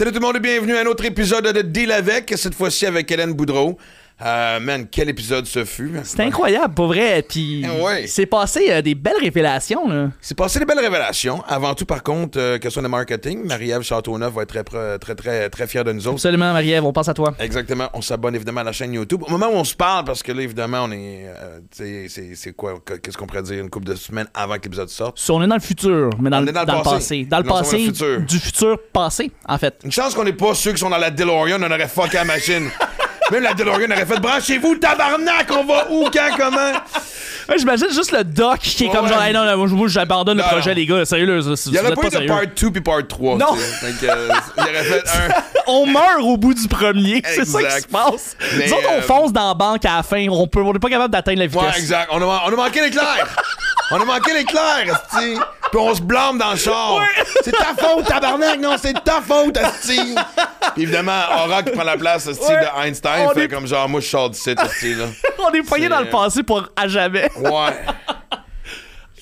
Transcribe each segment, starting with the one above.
Salut tout le monde et bienvenue à un autre épisode de Deal avec, cette fois-ci avec Hélène Boudreau. Euh, man, quel épisode ce fut. C'était incroyable, pour vrai. Puis, Ouais. c'est passé euh, des belles révélations, là. C'est passé des belles révélations. Avant tout, par contre, euh, question de marketing, Marie-Ève Châteauneuf va être très, très, très, très, très fière de nous autres. Absolument, Marie-Ève, on pense à toi. Exactement. On s'abonne évidemment à la chaîne YouTube. Au moment où on se parle, parce que là, évidemment, on est. euh, tu sais, c'est- c'est quoi Qu'est-ce qu'on pourrait dire une couple de semaines avant que l'épisode sorte Si on est dans le futur, mais dans, On le, dans le dans le passé. Dans le Non, passé, futur. du futur passé, en fait. Une chance qu'on n'est pas ceux qui sont dans la DeLorean, on aurait fucké la machine. Même la DeLorean aurait fait branchez-vous, tabarnak, on va où, quand, comment? Ouais, J'imagine juste le doc qui est comme Ouais. genre, hey, non, non, moi, moi, j'abandonne le Non, projet, non. les gars. Sérieux, là. ça, Il n'y vous aurait êtes pas eu de sérieux. part 2 puis part 3. Non. euh, il aurait fait un. On meurt au bout du premier. C'est ça qui Exact. se passe. Mais, Nous autres, on euh, fonce dans la banque à la fin. On peut- on n'est pas capable d'atteindre la vitesse. Ouais, exact. On a, on a manqué l'éclair. on a manqué l'éclair, esti. Puis on se blâme dans le char. C'est ta faute, tabarnak. Non, c'est ta faute, esti. Puis évidemment, Aura qui prend la place, esti, de Einstein. On fait est- comme genre, moi, je sors d'ici, esti, là. On est poigné C'est- dans le passé pour à jamais. Ouais.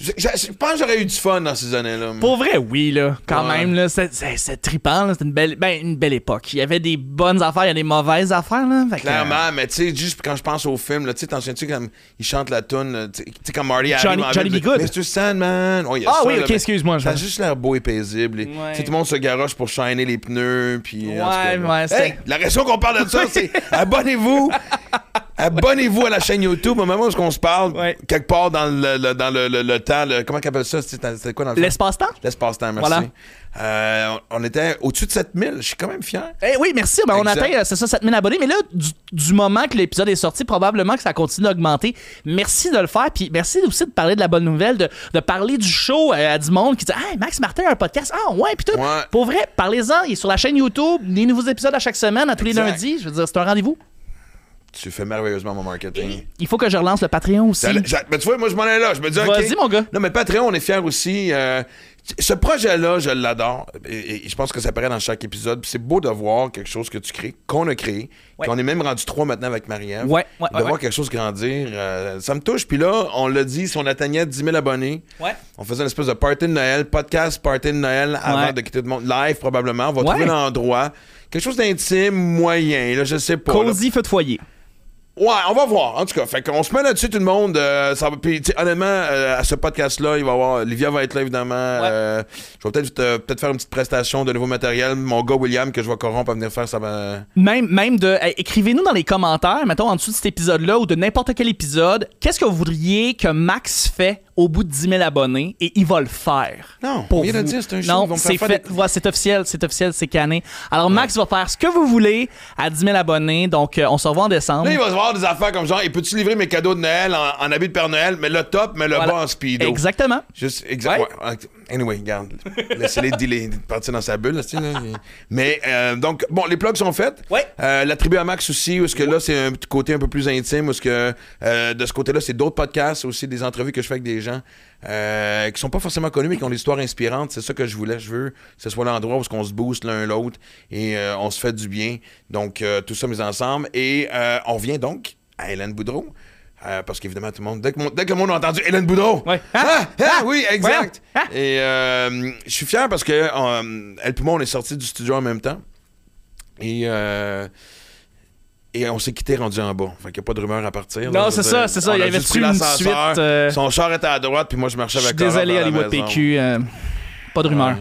Je, je- je pense que j'aurais eu du fun dans ces années-là. Pour vrai, oui, là. Quand Ouais. même, là. C'est- C'est c'est trippant, là. C'est une belle, ben, une belle époque. Il y avait des bonnes affaires, il y a des mauvaises affaires, là. Fait que, Clairement, mais tu sais, juste quand je pense au film, là, tu sais, t'en souviens-tu comme il chante la tune, tu sais, comme Marty Johnny- arrive Johnny Be Good. Mr. Sandman? Oh, Ah ça, oui, là, ok, excuse-moi, je Ça a juste l'air beau et paisible. et, Ouais. tout le monde se garoche pour shiner les pneus, puis. cas, Ouais, ouais, c'était- Hey, la raison qu'on parle de ça, c'est abonnez-vous. Abonnez-vous à la chaîne YouTube au moment où on se parle, Ouais. quelque part dans le, le- dans le, le- le temps, comment qu'on appelle ça? C'était quoi dans le? L'espace-temps? L'espace-temps, merci. Voilà. Euh, on était au-dessus de 7000, je suis quand même fier. Eh oui, merci. Ben, on atteint, euh, c'est ça, 7000 abonnés. Mais là, du, du moment que l'épisode est sorti, probablement que ça continue d'augmenter. Merci de le faire. Puis merci aussi de parler de la bonne nouvelle, de, de parler du show euh, à du monde qui dit Hey, Max Martin a un podcast. Ah, ouais, puis tout. Ouais. Pour vrai, parlez-en. Il est sur la chaîne YouTube. Des nouveaux épisodes à chaque semaine, à tous les lundis. Je veux dire, c'est un rendez-vous. Tu fais merveilleusement mon marketing. Il faut que je relance le Patreon aussi. Mais tu vois, moi, je m'en allais là. Je me dis, OK. Vas-y, mon gars. Non, mais Patreon, on est fiers aussi. Euh, ce projet-là, je l'adore. Et, et je pense que ça paraît dans chaque épisode. Puis c'est beau de voir quelque chose que tu crées, qu'on a créé, Ouais. qu'on est même rendu trois maintenant avec Marie-Ève. Ouais, ouais, de ouais, voir quelque chose grandir, euh, ça me touche. Puis là, on l'a dit, si on atteignait 10 000 abonnés, Ouais. on faisait une espèce de party de Noël, podcast party de Noël avant Ouais. de quitter le monde. Live, probablement. On va Ouais. trouver l'endroit. Quelque chose d'intime, moyen, là, je sais pas. là. Cosy feu de foyer. Ouais, on va voir. En tout cas, fait qu'on se met là-dessus tout le monde. euh, ça va, puis, honnêtement, euh, à ce podcast-là, il va y avoir. Livia va être là, évidemment. euh, je vais peut-être peut-être faire une petite prestation de nouveau matériel. Mon gars William, que je vais corrompre à venir faire, ça va. Même, même de. Écrivez-nous dans les commentaires, mettons en dessous de cet épisode-là ou de n'importe quel épisode, qu'est-ce que vous voudriez que Max fait au bout de 10 000 abonnés et il va le faire. Non, Pour vous. dire, c'est un show, Non, c'est fait. des- Ouais, c'est officiel, c'est officiel, c'est cané. Alors Max va faire ce que vous voulez à 10 000 abonnés. Donc, on se revoit en décembre. Là, il va se voir des affaires comme genre, et peux-tu livrer mes cadeaux de Noël en, en habit de Père Noël, mais le top, mais le Voilà. bas en speedo. Exactement. Juste, exact. Ouais. ouais. Anyway, regarde. Laissez-les dealer, partir dans sa bulle, là, là. Mais, euh, donc, bon, les plugs sont faits. Ouais. Euh, la tribu à Max aussi, où est-ce que là, c'est un petit côté un peu plus intime, où est-ce que euh, de ce côté-là, c'est d'autres podcasts, aussi des entrevues que je fais avec des gens euh, qui sont pas forcément connus, mais qui ont des histoires inspirantes. C'est ça que je voulais. Je veux que ce soit l'endroit où on se booste l'un l'autre et on se fait du bien. Donc, tout ça mis ensemble. Et on vient donc à Hélène Boudreau. Euh, parce qu'évidemment, tout le monde. Dès que, mon- dès que le monde a entendu Hélène Boudreau. Ouais. Ah, ah, Ah, oui, exact. voyons. Ah. Et euh, je suis fier parce que euh, elle et moi, on est sortis du studio en même temps. Et, euh, et on s'est quitté rendu en bas. Fait qu'il n'y a pas de rumeur à partir. Non, c'est ça, c'est ça. Il y avait une suite, Son char était à droite, puis moi, je marchais Je suis avec désolé, Hollywood. PQ. pas de rumeur.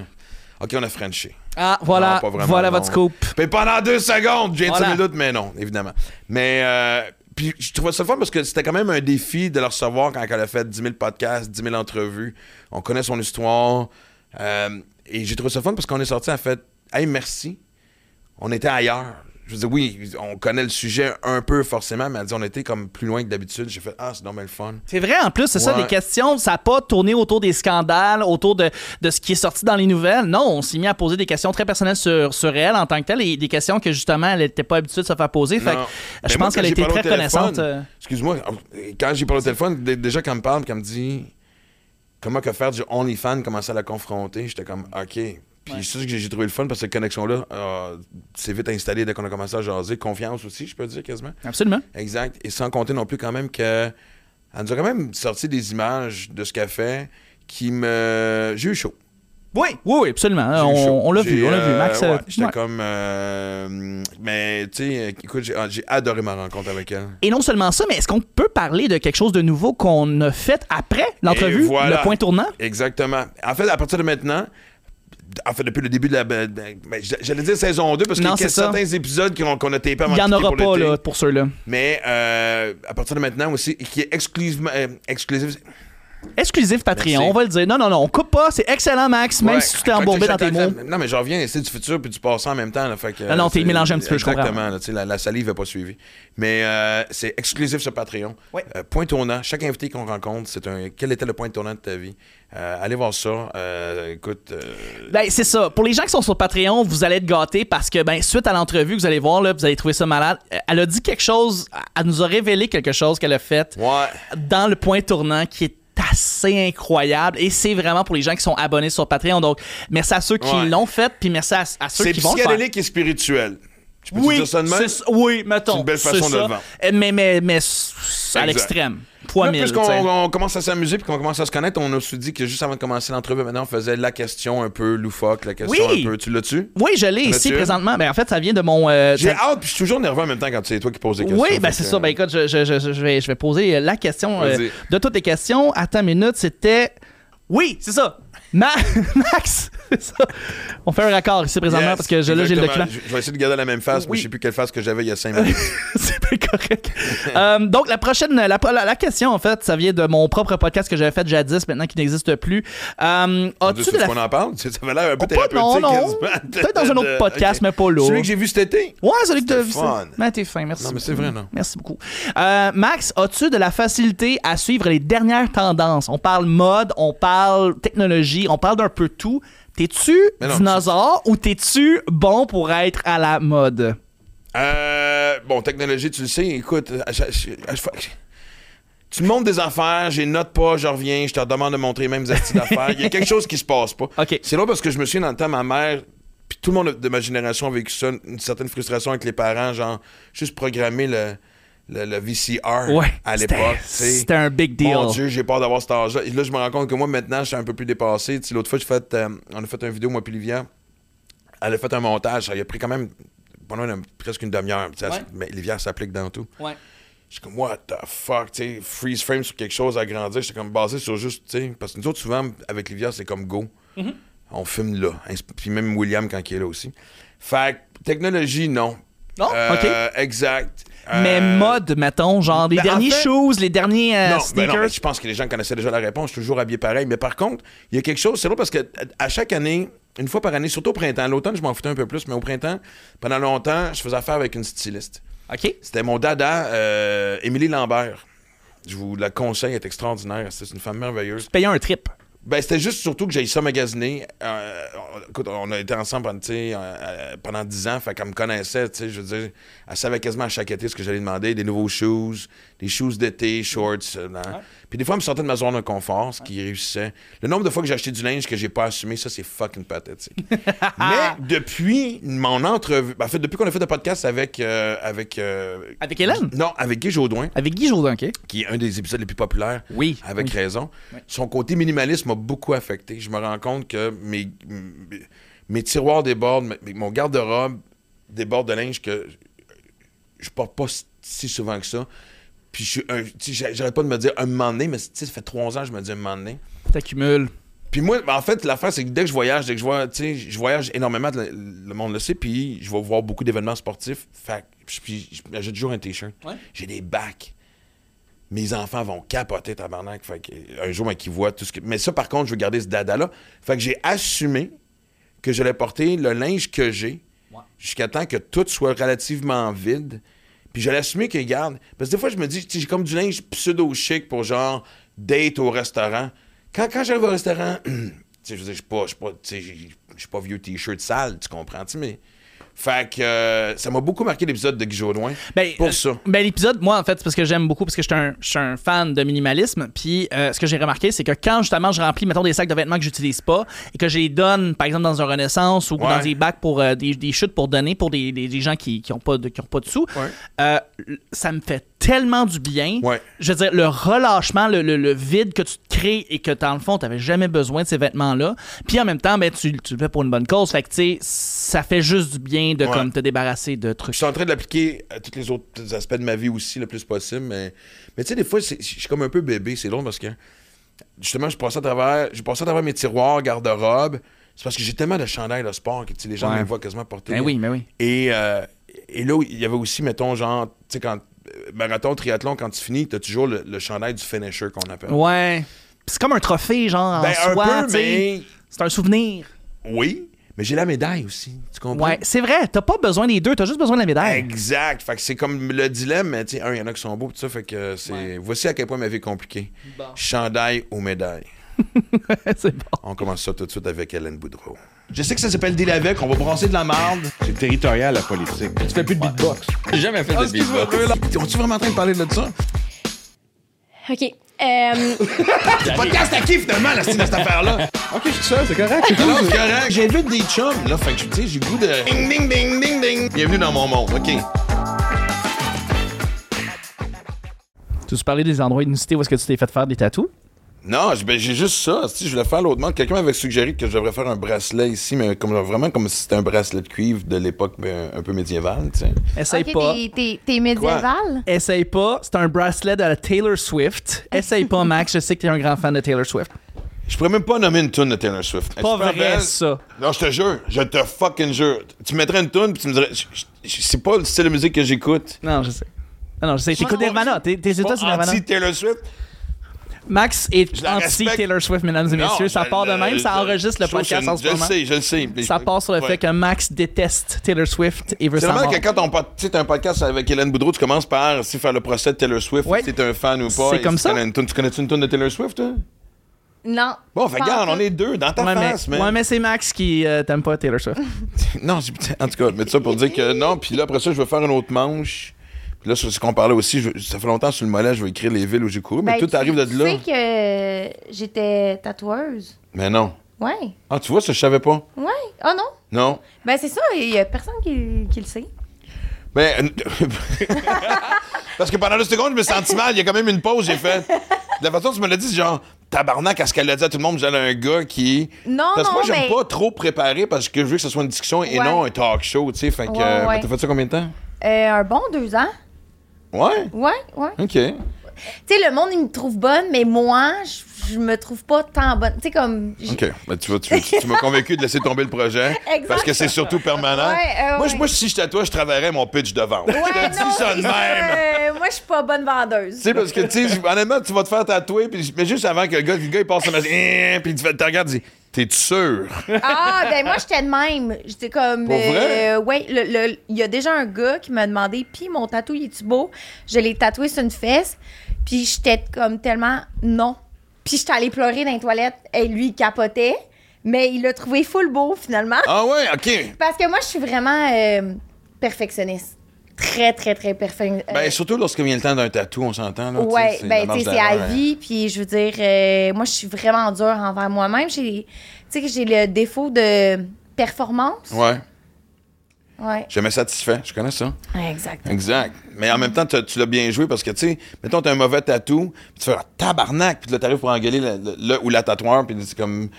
OK, on a Frenché. Ah, voilà. Non, pas vraiment, voilà non. votre scoop. Puis pendant deux secondes, j'ai Voilà. 5 minutes, mais non, évidemment. Mais puis je trouvais ça fun parce que c'était quand même un défi de le recevoir quand elle a fait 10 000 podcasts, 10 000 entrevues. On connaît son histoire. Euh, et j'ai trouvé ça fun parce qu'on est sorti, a fait Hey, merci. On était ailleurs. Je veux dire, oui, on connaît le sujet un peu forcément, mais elle dit on était comme plus loin que d'habitude. J'ai fait Ah, c'est normal le fun. C'est vrai, en plus, c'est ça, les questions, ça n'a pas tourné autour des scandales, autour de, de ce qui est sorti dans les nouvelles. Non, on s'est mis à poser des questions très personnelles sur, sur elle en tant que telle et des questions que justement, elle n'était pas habituée de se faire poser. Fait que je pense qu'elle a quand été j'ai parlé très reconnaissante. euh, Excuse-moi, quand j'ai parlé au téléphone, dé- déjà qu'elle me parle, qu'elle me dit comment que faire du OnlyFans, commencer à la confronter, j'étais comme OK. Puis Ouais. c'est ça que j'ai trouvé le fun parce que cette connexion-là euh, s'est vite installée dès qu'on a commencé à jaser. Confiance aussi, je peux dire quasiment. Absolument. Exact. Et sans compter non plus quand même que elle nous a quand même sorti des images de ce qu'elle fait qui me. J'ai eu chaud. Oui, oui, oui, absolument. On, on l'a vu, on l'a vu. euh, Max, ouais, euh, J'étais ouais. comme. euh, mais, tu sais, écoute, j'ai ah, j'ai adoré ma rencontre avec elle. Et non seulement ça, mais est-ce qu'on peut parler de quelque chose de nouveau qu'on a fait après l'entrevue, voilà. le point tournant? Exactement. En fait, à partir de maintenant, en fait, depuis le début de la. ben, ben, j'allais dire saison 2, parce qu'il y a certains épisodes qu'on qu'on a tapés avant Il n'y en aura pour pas là, pour ceux-là. Mais euh, à partir de maintenant aussi, qui est exclusivement. euh, exclusif. Exclusif Patreon, Merci. on va le dire. Non, non, non, on coupe pas. C'est excellent, Max, même Ouais. si tu t'es embourbé dans tes mots. Non, mais je reviens ici du futur puis du passé en même temps. Là, fait que, Ah non, t'es c'est- mélangé un petit peu, je comprends. Exactement. la, la salive n'a pas suivi. Mais euh, c'est exclusif sur Patreon. Ouais. Euh, point tournant. Chaque invité qu'on rencontre, c'est un. Quel était le point tournant de ta vie? Euh, allez voir ça. Euh, écoute. euh, Ben, c'est ça. Pour les gens qui sont sur Patreon, vous allez être gâtés parce que, ben, suite à l'entrevue que vous allez voir, là, vous allez trouver ça malade. Elle a dit quelque chose, elle nous a révélé quelque chose qu'elle a fait ouais. dans le point tournant qui est assez incroyable et c'est vraiment pour les gens qui sont abonnés sur Patreon. Donc, merci à ceux qui Ouais. l'ont fait, puis merci à, à ceux C'est qui vont le faire. psychédélique et spirituel. Tu peux Oui, dire ça de même? c'est ça. oui, mettons. C'est une belle façon de le vendre. Euh, Mais, mais, mais à l'extrême. Là, mille. plus qu'on tu sais. on commence à s'amuser puis qu'on commence à se connaître, on a aussi dit que juste avant de commencer l'entrevue, maintenant, on faisait la question un peu loufoque, la question Oui. un peu. Tu l'as-tu? Oui, je l'ai ici présentement. Ben, en fait, ça vient de mon. euh, J'ai hâte, puis je suis toujours nerveux en même temps quand c'est toi qui poses des questions. Oui, ben c'est ça. Ben écoute, je, je- je- je vais, je vais poser la question euh, de toutes les questions. Attends une minute, c'était. Oui, c'est ça. Ma- Max, ça. On fait un raccord ici présentement Yes, parce que je- là, j'ai le document. Je je vais essayer de garder la même face, mais Oui. je sais plus quelle face que j'avais il y a 5 minutes. c'est bien correct. Euh, donc, la prochaine, la, la- la question, en fait, ça vient de mon propre podcast que j'avais fait jadis, maintenant qui n'existe plus. Euh, As-tu de la. qu'on en parle? Ça avait l'air un peu Pas- thérapeutique. non, non. Peut-être dans un autre podcast, mais pas là. Celui que j'ai vu cet été? Ouais, celui que t'as C'était vu. fun. ça. Ben, t'es fin, merci. Non, mais c'est vrai, non? Merci beaucoup. Euh, Max, as-tu de la facilité à suivre les dernières tendances? On parle mode, on parle technologie, on parle d'un peu tout. T'es-tu dinosaure ou t'es-tu bon pour être à la mode? Euh, bon, technologie, tu le sais, écoute, tu me montres des affaires, j'ai note pas, je reviens, je te demande de montrer les mêmes astuces d'affaires. Il y a quelque chose qui se passe pas. C'est là parce que je me souviens dans le temps, ma mère, puis tout le monde de ma génération a vécu ça, une certaine frustration avec les parents, genre, juste programmer le, le, le VCR Ouais. à l'époque. C'était un big deal. Mon Dieu, j'ai peur d'avoir cet âge-là. Et là, je me rends compte que moi, maintenant, je suis un peu plus dépassé. L'autre fois, j'ai fait, euh, on a fait une vidéo, moi puis Livia. Elle a fait un montage. Ça a pris quand même pendant une- presque une demi-heure. Ouais. Mais Livia s'applique dans tout. Ouais. Je suis comme, what the fuck, tu sais, freeze frame sur quelque chose à grandir. J'étais comme basé sur juste, tu sais, parce que nous autres, souvent, avec Livia, c'est comme go. Mm-hmm. On filme là. Puis même William, quand il est là aussi. Fait technologie, non. Non? Euh, OK. Exact. Mais Euh, mode, mettons, genre les ben, en derniers fait- shoes, les derniers euh, non, ben non, sneakers. je pense que les gens connaissaient déjà la réponse. Je suis toujours habillé pareil. Mais par contre, il y a quelque chose. C'est drôle parce que à- chaque année, une fois par année, surtout au printemps, l'autonne, je m'en foutais un peu plus, mais au printemps, pendant longtemps, je faisais affaire avec une styliste. OK. C'était mon dada, euh, Émilie Lambert. Je vous la conseille, elle est extraordinaire. C'est une femme merveilleuse. Payer un trip. Ben, c'était juste surtout que j'ai ça magasiner. Euh, écoute, on a été ensemble pendant, tu sais, euh, euh, 10 ans, fait qu'elle me connaissait, tu sais, je veux dire, elle savait quasiment à chaque été ce que j'allais demander, des nouveaux shoes, des shoes d'été, shorts. Puis des fois, elle me sortait de ma zone de confort, ce qui réussissait. Le nombre de fois que j'ai acheté du linge que j'ai pas assumé, ça, c'est fucking pathétique. Mais depuis mon entrevue, en fait, depuis qu'on a fait le podcast avec... euh, avec euh, Avec Hélène? Non, avec Guy Jodoin, Avec Guy Jourdain, OK? qui est un des épisodes les plus populaires. Oui. Avec Oui. raison. Son côté minimaliste m'a beaucoup affecté. Je me rends compte que mes, mes- tiroirs débordent, mon garde-robe déborde de linge que je porte pas si souvent que ça. Puis je suis j'arrête pas de me dire un moment donné, mais ça fait trois ans que je me dis un moment donné. T'accumules. Puis moi, en fait, l'affaire, c'est que dès que je voyage, dès que je vois, tu sais, je voyage énormément, le, le monde le sait, puis je vais voir beaucoup d'événements sportifs. Fait que- puis j'ai toujours un t-shirt. Ouais. J'ai des bacs. Mes enfants vont capoter, tabarnak. Fait un jour, ben, qu'ils voient tout ce que. Mais ça, par contre, je veux garder ce dada-là. Fait que j'ai assumé que j'allais porter le linge que j'ai Ouais. jusqu'à temps que tout soit relativement vide. Puis j'allais assumer que, regarde, parce que des fois, je me dis, j'ai comme du linge pseudo-chic pour genre date au restaurant. Quand, quand j'arrive au restaurant, je veux dire, je suis pas, je je vieux t-shirt sale, tu comprends, mais Fait que euh, ça m'a beaucoup marqué l'épisode de Guy Jodoin. Ben, Pour euh, ça. Ben, l'épisode, moi, en fait, c'est parce que j'aime beaucoup, parce que je suis un, un fan de minimalisme. Puis, euh, ce que j'ai remarqué, c'est que quand justement je remplis, mettons, des sacs de vêtements que j'utilise pas et que je les donne, par exemple, dans un Renaissance ou Ouais. dans des bacs pour euh, des, des chutes pour donner pour des, des- des gens qui, qui ont pas de, qui ont pas de sous, Ouais. euh, ça me fait tellement du bien. Ouais. Je veux dire, le relâchement, le, le- le vide que tu te crées et que, dans le fond, tu n'avais jamais besoin de ces vêtements-là. Puis en même temps, ben, tu, tu le fais pour une bonne cause. Fait que, tu sais, ça fait juste du bien de Ouais. comme, te débarrasser de trucs. Je suis en train de l'appliquer à tous les autres aspects de ma vie aussi, le plus possible. Mais, mais tu sais, des fois, je suis comme un peu bébé. C'est long parce que, justement, je passe à travers, je passe à travers mes tiroirs, garde-robe. C'est parce que j'ai tellement de chandails de sport que les gens Ouais. me voient quasiment porter. Ben oui, mais oui. Et, euh, et là, il y avait aussi, mettons, genre, tu sais, quand. euh, Marathon, triathlon, quand tu finis, t'as toujours le, le chandail du finisher qu'on appelle. Ouais. C'est comme un trophée, genre, Ben, en un soi, peu, mais. C'est un souvenir. Oui, mais j'ai la médaille aussi. Tu comprends? Ouais, c'est vrai. T'as pas besoin des deux, t'as juste besoin de la médaille. Exact. Fait que c'est comme le dilemme, mais tu sais, un, il y en a qui sont beaux, pis ça, fait que c'est. Voici à quel point ma vie est compliquée. Bon. Chandail aux médailles. c'est bon. On commence ça tout de suite avec Hélène Boudreau. Je sais que ça s'appelle Deal avec, on va brasser de la marde. C'est territorial, la politique. Tu fais plus de beatbox. J'ai jamais fait de beatbox. On-tu vraiment en train de parler de ça? OK. Euh, Podcast à qui finalement, la style de cette affaire-là? Ok, je suis seul, c'est correct. c'est Non, cool. c'est correct. J'invite des chums, là, fait que tu sais, j'ai le goût de. Ding, ding, ding, ding, ding. Bienvenue dans mon monde, OK. Tu veux parler des endroits inusités où est-ce que tu t'es fait faire des tatous? Non, j'ai ben, j'ai juste ça. Si je voulais faire l'autre monde, quelqu'un m'avait suggéré que je devrais faire un bracelet ici, mais comme, vraiment comme si c'était un bracelet de cuivre de l'époque ben, un peu médiévale, tu sais. Essaye pas. t'es- médiéval? Essaye pas. C'est un bracelet de la Taylor Swift. Essaye pas, Max. Je sais que t'es un grand fan de Taylor Swift. Je pourrais même pas nommer une tune de Taylor Swift. Pas vrai, belle. ça. Non, je te jure, je te fucking jure. Tu mettrais une tune puis tu me dirais, c'est pas le style de musique que j'écoute. Non, je sais. Non, non, je sais. T'écoutes Nirvana. T'es t'es États, c'est Nirvana. Anti Taylor Swift. Max est Je anti-Taylor Swift, mesdames et messieurs. Non, ça je- part de même. je- Ça enregistre le je podcast que en ce moment. Je le sais, je le sais. mais- Ça part sur le Ouais. fait que Max déteste Taylor Swift et veut C'est mort. que quand on t'as un podcast avec Hélène Boudreau, tu commences par si faire le procès de Taylor Swift, Ouais. si t'es un fan ou pas. C'est comme si ça. une tu connais-tu une tune de Taylor Swift, toi? Non. Bon, fait regarde, on est deux dans ta Ouais, mais, face, man. ouais, mais c'est Max qui euh, t'aime pas Taylor Swift. Non, j'ai- en tout cas, mettre ça pour dire que non. Puis là, après ça, je vais faire une autre manche. Puis là, sur ce qu'on parlait aussi, je- ça fait longtemps sur le mollet, je vais écrire les villes où j'ai couru. Mais Ben, tout tu- arrive de tu là. sais que j'étais tatoueuse. Mais non. Ouais. Ah, tu vois, ça, je savais pas. Ouais. Oh non? Non. Ben, c'est ça. Il y a personne qui, qui le sait. Ben. Parce que pendant deux secondes, je me senti mal. Il y a quand même une pause, j'ai fait. De la façon dont tu me l'as dit, c'est genre, tabarnak, à ce qu'elle a dit à tout le monde, j'allais un gars qui. Non, Parce que moi, j'aime mais- pas trop préparer parce que je veux que ce soit une discussion et Ouais. non un talk show, tu sais. Fait que. Ouais, ouais. T'as fait ça combien de temps? Euh, un bon deux ans. Ouais. Ouais, ouais. OK. Tu sais, le monde, il me trouve bonne, mais moi, je, je me trouve pas tant bonne. Tu sais, comme. j- OK. Ben, tu vois, tu, tu- tu m'as convaincu de laisser tomber le projet. Exact. Parce que c'est surtout permanent. Ouais, euh, moi, je- ouais. moi, si j'étais toi, je travaillerais mon pitch de vente. Ouais, je te dis ça de c'est même. euh, moi, je suis pas bonne vendeuse. Tu sais, parce que, tu sais, honnêtement, tu vas te faire tatouer, puis, mais juste avant que le gars, le gars il passe sa machine, hein, puis tu fais- tu regardes, tu dis, t'es sûr? Ah, ben moi, j'étais de même. J'étais comme. Pour vrai? euh, ouais, le- le- il y a déjà un gars qui m'a demandé, puis mon tatou, il est-tu beau? Je l'ai tatoué sur une fesse, puis j'étais comme tellement non. Puis j'étais allée pleurer dans les toilettes, et lui, il capotait, mais il l'a trouvé full beau finalement. Ah ouais, OK. Parce que moi, je suis vraiment euh, perfectionniste. Très, très, très perfectionniste. Ben, surtout lorsque vient le temps d'un tatou, on s'entend, là. Ouais, la ben, tu marge sais, c'est à hein. vie, puis je veux dire, euh, moi, je suis vraiment dure envers moi-même. J'ai, tu sais, que j'ai le défaut de performance. Ouais, Ouais. jamais satisfait, je connais ça. Exact. Exact. Mais en même temps, tu l'as bien joué parce que, tu sais, mettons, t'as un mauvais tatou, puis tu fais ah, tabarnak, puis là, t'arrives pour engueuler le, le- le ou la tatoueur, puis c'est comme.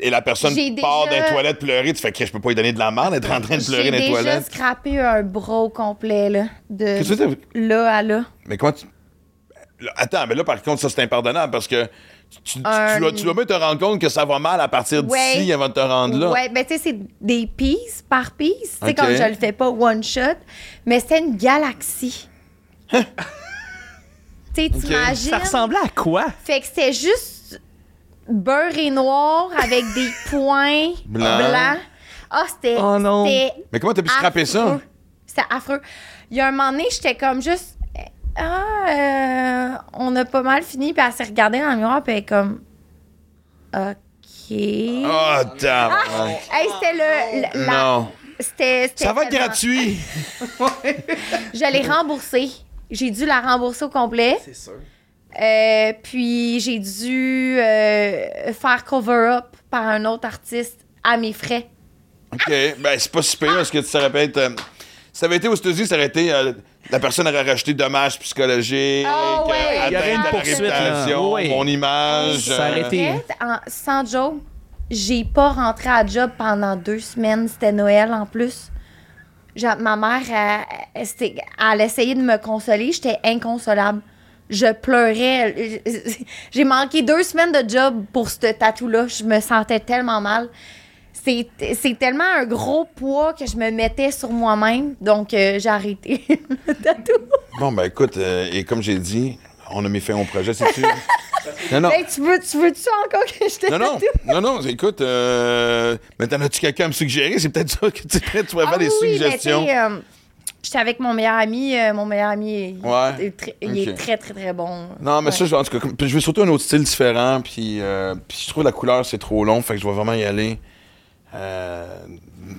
Et la personne J'ai part déjà- dans les toilettes pleurer, tu fais que je peux pas lui donner de la merde, être en train de pleurer J'ai dans les déjà toilettes. scrappé un bras au complet, là, de Qu'est-ce que là à là. Mais comment tu. Là, Attends, mais là, par contre, ça, c'est impardonnable parce que tu, tu- Un- tu dois, tu dois même te rendre compte que ça va mal à partir Ouais. d'ici avant de te rendre là. Ouais, ben tu sais, c'est des pieces par piece. Tu sais, Ok. comme je le fais pas one shot, mais c'était une galaxie. tu sais, t'imagines? Ça ressemblait à quoi? Fait que c'était juste beurre et noir avec des points Blanc. blancs. Ah, c'était. Oh non. Mais comment t'as pu scraper ça? C'était affreux. Il y a un moment donné, j'étais comme juste. Ah, euh, on a pas mal fini, puis elle s'est regardée dans le miroir, puis elle est comme. OK. Oh, tabarnak. Hey, c'était le. la- Non. C'était. Ça va être tellement- gratuit. Je l'ai remboursée. J'ai dû la rembourser au complet. C'est sûr. Euh, puis j'ai dû euh, faire cover-up par un autre artiste à mes frais. OK. Ben, c'est pas si pire parce que ça aurait être. euh, ça avait été aux États-Unis, ça aurait été. euh, la personne aurait racheté dommages psychologiques. Ah ouais, euh, il y aurait atteinte une poursuite, Oui. Mon image. Ça aurait euh, été- En fait, en- sans joke, j'ai pas rentré à job pendant deux semaines. C'était Noël en plus. Ma mère, elle, elle, c'était- elle essayait de me consoler. J'étais inconsolable. Je pleurais. J'ai manqué deux semaines de job pour ce tatou-là. Je me sentais tellement mal. C'est c'est tellement un gros poids que je me mettais sur moi-même. Donc, euh, j'ai arrêté le tatou. Bon, ben écoute, euh, et comme j'ai dit, on a mis fin au projet, c'est-tu? non, non. Hey, tu veux- tu veux-tu encore que je te Non, non, non, non, écoute, euh, mais t'en as-tu quelqu'un à me suggérer? C'est peut-être ça que tu, tu faire Ah des oui, mais suggestions. tu sais, euh, J'étais avec mon meilleur ami. euh, mon meilleur ami, est- Ouais. est très- est très, très, très bon. Non, mais Ouais. ça, je, en tout cas, puis je veux surtout un autre style différent, puis, euh, puis je trouve la couleur, c'est trop long, fait que je vais vraiment y aller. Euh,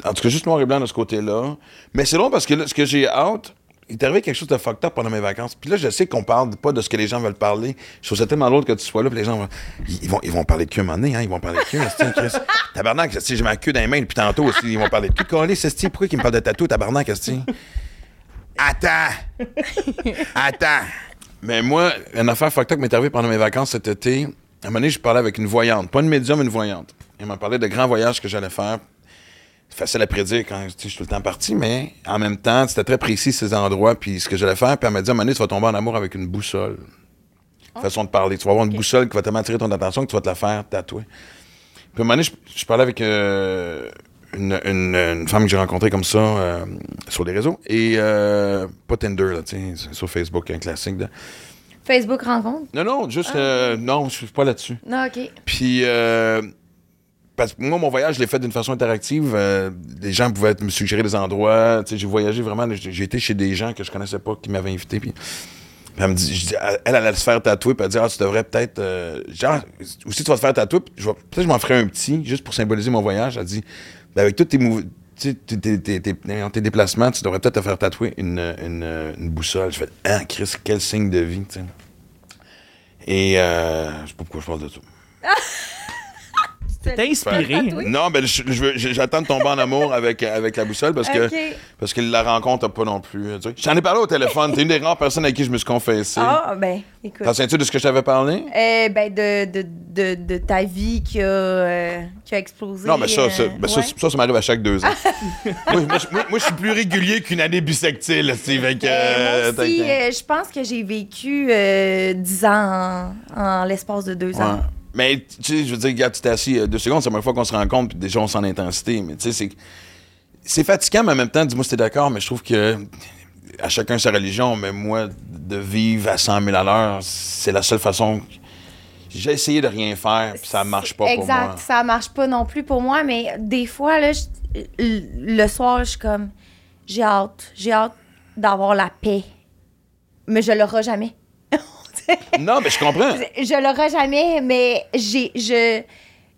en tout cas, juste noir et blanc de ce côté-là. Mais c'est long parce que là, ce que j'ai hâte, il est arrivé quelque chose de fucked up pendant mes vacances. Puis là, je sais qu'on parle pas de ce que les gens veulent parler. Je trouve ça tellement drôle que tu sois là, puis les gens vont, ils, vont, ils vont parler de cul un moment donné, hein, ils vont parler de cul. Chris? Tabarnak, j'ai ma queue dans les mains depuis tantôt aussi, ils vont parler de cul. Collé, c'est pourquoi ils me parlent de tatou, tabarnak, esti? Attends! Attends! Mais moi, une affaire fucked up m'est arrivée pendant mes vacances cet été. À un moment donné, je parlais avec une voyante. Pas une médium, une voyante. Elle m'a parlé de grands voyages que j'allais faire. C'est facile à prédire quand je suis tout le temps parti, mais en même temps, c'était très précis ces endroits, puis ce que j'allais faire. Puis elle m'a dit à un moment donné, tu vas tomber en amour avec une boussole. Façon de parler. Tu vas avoir une boussole qui va tellement attirer ton attention que tu vas te la faire tatouer. Puis à un moment donné, je, je parlais avec euh, une, une- une femme que j'ai rencontrée comme ça euh, sur les réseaux. Et euh, pas Tinder, là, tu sais, sur Facebook, un classique. Facebook rencontre? Non, non, juste. euh, non, je suis pas là-dessus. Non, OK. Puis, euh, parce que moi, mon voyage, je l'ai fait d'une façon interactive. Les gens pouvaient me suggérer des endroits. Tu sais, j'ai voyagé vraiment. J'ai été chez des gens que je connaissais pas qui m'avaient invité. Puis, elle me dit, je dis, elle, allait se faire tatouer. Puis elle dit, ah, tu devrais peut-être. euh, genre, aussi, tu vas te faire tatouer. puis je vais- Peut-être que je m'en ferai un petit, juste pour symboliser mon voyage. Elle dit, avec tous tes, tu tes déplacements, tu devrais peut-être te faire tatouer une, une, une boussole. Je fais, ah, Chris, quel signe de vie, tu sais. Et euh, je sais pas pourquoi je parle de ça. T'es inspiré. Non, ben veux- je- j'attends de tomber en amour avec, avec la boussole parce que, parce que la rencontre n'a pas non plus. tu sais. J'en ai parlé au téléphone. T'es une des rares personnes à qui je me suis confessé. Ah, ben, écoute. T'en souviens-tu de ce que je t'avais parlé? Euh, ben, de, de, de, de ta vie qui a, euh, qui a explosé. Non, mais ça, ça, euh, ben ça, ouais. ça, ça m'arrive à chaque deux ans. moi, moi, je- moi, moi, je suis plus régulier qu'une année sais, fait que, Euh, moi aussi, t'inquiète. je pense que j'ai vécu euh, 10 ans en, en l'espace de deux Ouais. ans. Mais, tu sais, je veux dire, regarde, tu t'es assis euh, deux secondes, c'est la première fois qu'on se rencontre, puis déjà, on sent l'intensité. Mais, tu sais, c'est. C'est fatigant, mais en même temps, dis-moi si t'es d'accord, mais je trouve que. À chacun sa religion, mais moi, de vivre à 100 000 à l'heure, c'est la seule façon. J'ai essayé de rien faire, puis ça marche pas pour exact, moi. ça marche pas non plus pour moi, mais des fois, là, je- le soir, je suis comme, j'ai hâte, j'ai hâte d'avoir la paix. Mais je l'aurai jamais. Non, mais je comprends. je l'aurai jamais, mais j'ai, je,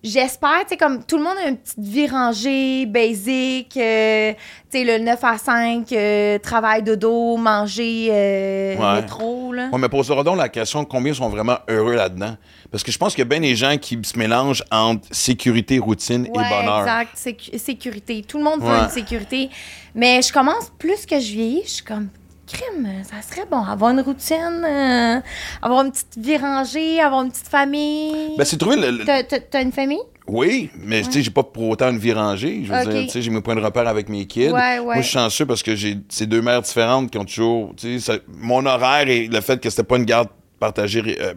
j'espère, tu sais, comme tout le monde a une petite vie rangée, basic, euh, tu sais, le 9 à 5, euh, travail de dos, manger, euh, Ouais. métro, là. Ouais, mais posera donc la question combien sont vraiment heureux là-dedans? Parce que je pense qu'il y a bien des gens qui se mélangent entre sécurité, routine Ouais, et bonheur. exact. Sécu- sécurité. Tout le monde veut une sécurité. Mais je commence, plus que je vieillis, je suis comme, crime, ça serait bon, avoir une routine, euh, avoir une petite vie rangée, avoir une petite famille. Ben, c'est trouver le- T'as- une famille? Oui, mais tu sais, j'ai pas pour autant une vie rangée. Je veux dire, tu sais, j'ai mes points de repère avec mes kids. Ouais, ouais. Moi, je suis chanceux parce que j'ai ces deux mères différentes qui ont toujours. Tu sais, mon horaire et le fait que c'était pas une garde partagée. euh,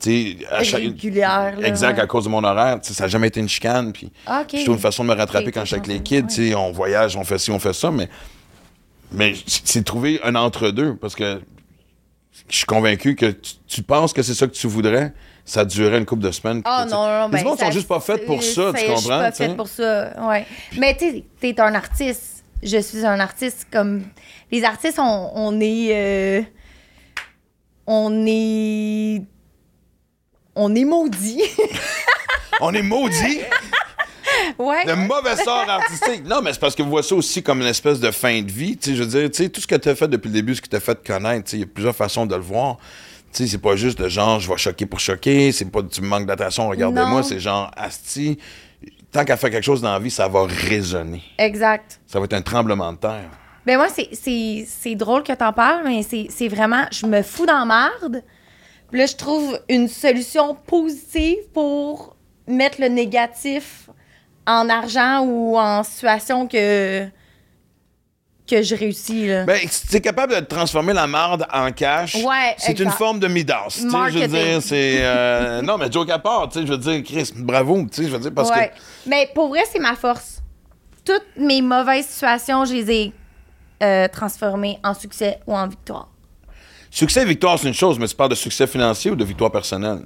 tu sais, à chaque- Régulière, là, Exact, ouais. à cause de mon horaire. Tu sais, ça n'a jamais été une chicane. Puis Ah, ok. je trouve une façon de me rattraper quand je suis avec les kids. Tu sais, on voyage, on fait ci, on fait ça, mais. Mais c'est trouver un entre-deux parce que je suis convaincu que tu, tu penses que c'est ça que tu voudrais, ça durerait une couple de semaines. Ah sais, non, non, les ben, autres sont juste pas faites pour ça, tu Je suis comprends? pas faite pour ça, ouais. Mais tu sais, t'es un artiste. Je suis un artiste comme... Les artistes, on, on est... euh, on est... On est maudits. On est maudits? Ouais. Le mauvais sort artistique. Non, mais c'est parce que vous voyez ça aussi comme une espèce de fin de vie. Tu sais, je veux dire, tout ce que tu as fait depuis le début, ce qui t'a fait connaître, il y a plusieurs façons de le voir. C'est pas juste de genre, je vais choquer pour choquer, c'est pas tu me manques d'attention, regardez-moi, c'est genre, asti, tant qu'à faire quelque chose dans la vie, ça va résonner. Exact. Ça va être un tremblement de terre. Ben moi, c'est- drôle que t'en parles, mais c'est vraiment, je me fous dans marde. Puis là, je trouve une solution positive pour mettre le négatif en argent ou en situation que, que je réussis. Là. Ben, t'es capable de transformer la marde en cash, Ouais, c'est une forme de Midas. Je veux dire, c'est. euh, non, mais joke à part, tu sais, je veux dire, Chris, bravo, tu sais, je veux dire, parce Ouais. que. Mais pour vrai, c'est ma force. Toutes mes mauvaises situations, je les ai euh, transformées en succès ou en victoire. Succès et victoire, c'est une chose, mais tu parles de succès financier ou de victoire personnelle?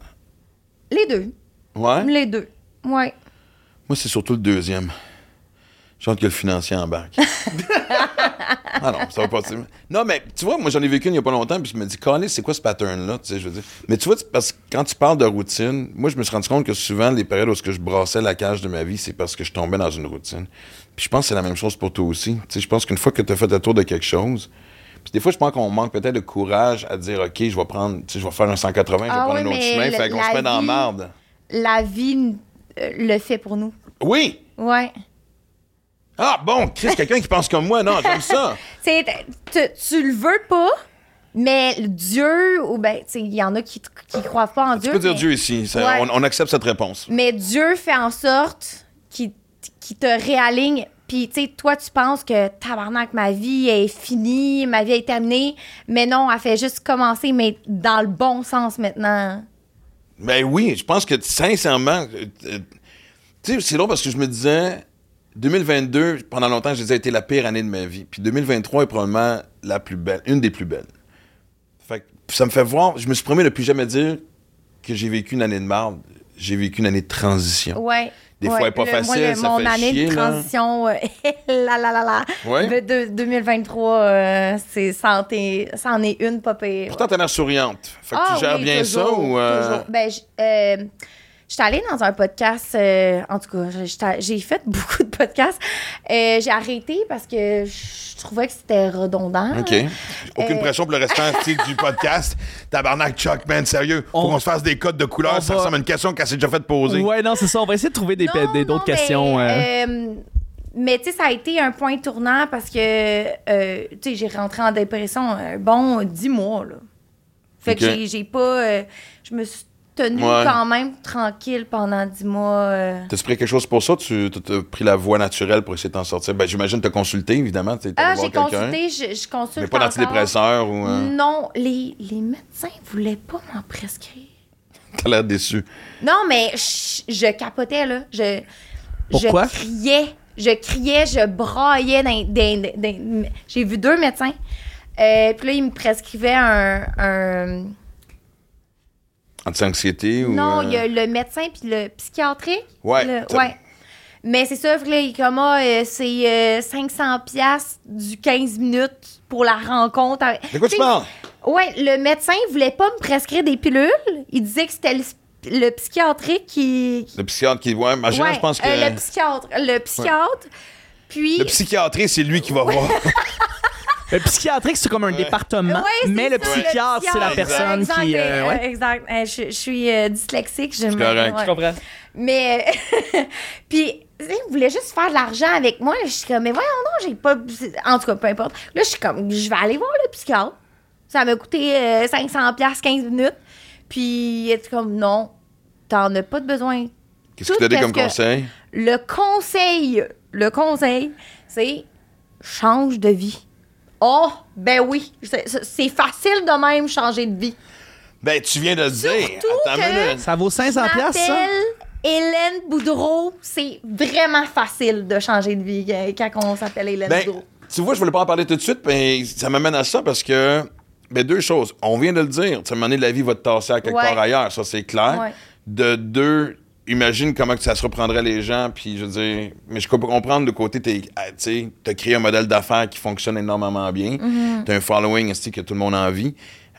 Les deux. Ouais? Les deux. Ouais. Moi, c'est surtout le deuxième. Hâte que le financier embarque. ah non, ça va pas. Non, mais tu vois, moi, j'en ai vécu une il y a pas longtemps, puis je me dis, Colin, c'est quoi ce pattern-là? Tu sais, je veux dire? Mais tu vois, parce que quand tu parles de routine, moi, je me suis rendu compte que souvent, les périodes où je brassais la cage de ma vie, c'est parce que je tombais dans une routine. Puis je pense que c'est la même chose pour toi aussi. Tu sais, je pense qu'une fois que tu as fait le tour de quelque chose, puis des fois, je pense qu'on manque peut-être de courage à dire, OK, je vais prendre, tu sais, je vais faire un 180, je vais Ah prendre oui, un autre chemin, le- fait qu'on se met dans la marde. La vie euh, le fait pour nous. Oui! Ouais. Ah bon, Chris, quelqu'un qui pense comme moi, non, j'aime ça. C'est, tu, tu le veux pas, mais Dieu, ou ben, tu sais, il y en a qui, qui croient pas en Tu Dieu. peux dire mais, Dieu ici, ça- Ouais. on, on accepte cette réponse. mais Dieu fait en sorte qu'il, qu'il te réaligne. Puis, tu sais, toi, tu penses que tabarnak, ma vie est finie, ma vie est terminée. Mais non, elle fait juste commencer, mais dans le bon sens maintenant. Ben oui, je pense que sincèrement, euh, euh, tu sais, c'est drôle parce que je me disais, 2022, pendant longtemps, je disais, a été la pire année de ma vie. Puis 2023 est probablement la plus belle, une des plus belles. Fait que ça me fait voir, je me suis promis de plus jamais dire que j'ai vécu une année de marde. J'ai vécu une année de transition. Ouais. Des ouais. fois, elle pas Le- facile, moi, le- ça mon fait année chier, de là. transition, euh, là, là, là, là. Ouais. De, de- 2023, euh, c'est, ça, en est, ça en est une, pas pire. Pourtant, t'as l'air souriante. Fait que Ah tu gères oui, bien ça toujours, ou. euh, toujours. Ben, j- euh, j'étais allée dans un podcast, euh, en tout cas, j'ai fait beaucoup de podcasts. Euh, j'ai arrêté parce que je trouvais que c'était redondant. OK. Aucune Euh, pression pour le restant du podcast. Tabarnak, Chuck, man, sérieux. Faut On- qu'on se fasse des codes de couleurs. on Ça va- ressemble à une question qu'elle s'est déjà fait poser. Ouais, non, c'est ça. On va essayer de trouver des, d'autres questions. euh. euh, mais tu sais, ça a été un point tournant parce que, euh, tu sais, j'ai rentré en dépression un bon 10 mois, là. Fait que j'ai- j'ai pas... euh, je me suis Ouais. quand même tranquille pendant 10 mois. euh. T'as pris quelque chose pour ça? Tu as pris la voie naturelle pour essayer de t'en sortir? Ben, j'imagine te consulter, évidemment. t'es allé Ah, j'ai consulté, je, je consulte Mais pas d'antidépresseur ou. euh, Non, les, les médecins voulaient pas m'en prescrire. T'as l'air déçu. Non, mais je, je capotais, là. Je, Pourquoi? Je criais. Je criais, je braillais. Dans, dans- dans- J'ai vu deux médecins. Euh, puis là, ils me prescrivaient un... un- Anti-anxiété ou. Non, euh, il y a le médecin puis le psychiatrique. Ouais, Le- ouais. Mais c'est ça, que là, comme, euh, c'est euh, 500 pièces du 15 minutes pour la rencontre. De quoi tu parles? Ouais, le médecin voulait pas me prescrire des pilules. Il disait que c'était le, le psychiatrique qui. Le psychiatre qui. Ouais, ma Ouais, je pense que. euh, le psychiatre. Le psychiatre. Puis. Le psychiatriste, c'est lui qui va voir. Le psychiatrique, c'est comme un département, Ouais, mais le ça, psychiatre, c'est la personne Exact, qui. euh, euh, ouais. exact. Euh, je, je suis euh, dyslexique. Je me- correct. ouais. Je comprends. Mais. puis, tu sais, il voulait juste faire de l'argent avec moi. Je suis comme, mais voyons, non, j'ai pas. En tout cas, peu importe. Là, je suis comme, je vais aller voir le psychiatre. Ça m'a coûté euh, 500$, 15 minutes. Puis, il était comme, non, t'en as pas de besoin. Qu'est-ce que Tout t'as dit comme que- conseil? Le conseil, le conseil, c'est change de vie. Oh, ben oui, c'est facile de même changer de vie. Ben, tu viens de le dire. Attends que-. Ça vaut 500 Je piastres, ça? Hélène Boudreau. C'est vraiment facile de changer de vie euh, quand on s'appelle Hélène Ben, Boudreau. tu vois, je voulais pas en parler tout de suite, mais ça m'amène à ça parce que, ben, deux choses. On vient de le dire. Tu sais, À un moment donné, la vie va te tasser à quelque Ouais. part ailleurs, ça, c'est clair. Ouais. De deux, imagine comment que ça se reprendrait les gens, puis je veux dire, mais je peux comprendre de côté, t'es- ah, tu sais, t'as créé un modèle d'affaires qui fonctionne énormément bien. Mm-hmm. T'as un following, esti, que tout le monde a envie.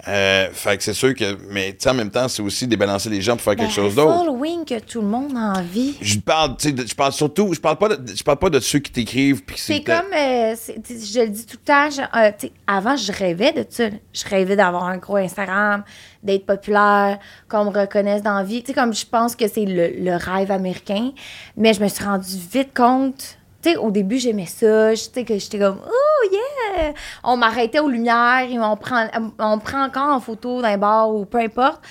Euh, fait que c'est sûr que. Mais en même temps, c'est aussi débalancer les gens pour faire Ben, quelque chose d'autre. following que tout le monde a envie. Je parle, tu sais, je parle surtout, je parle pas de, je parle pas de ceux qui t'écrivent C'est comme, euh, je le dis tout le temps, je- euh, tu sais, avant, je rêvais de ça. Je rêvais d'avoir un gros Instagram, d'être populaire, qu'on me reconnaisse dans la vie. Tu sais, comme je pense que c'est le, le rêve américain. Mais je me suis rendu vite compte. Tu sais, au début, j'aimais ça. Tu sais, que j'étais comme, oh yeah! On m'arrêtait aux lumières et on prend, on prend encore en photo d'un bar ou peu importe.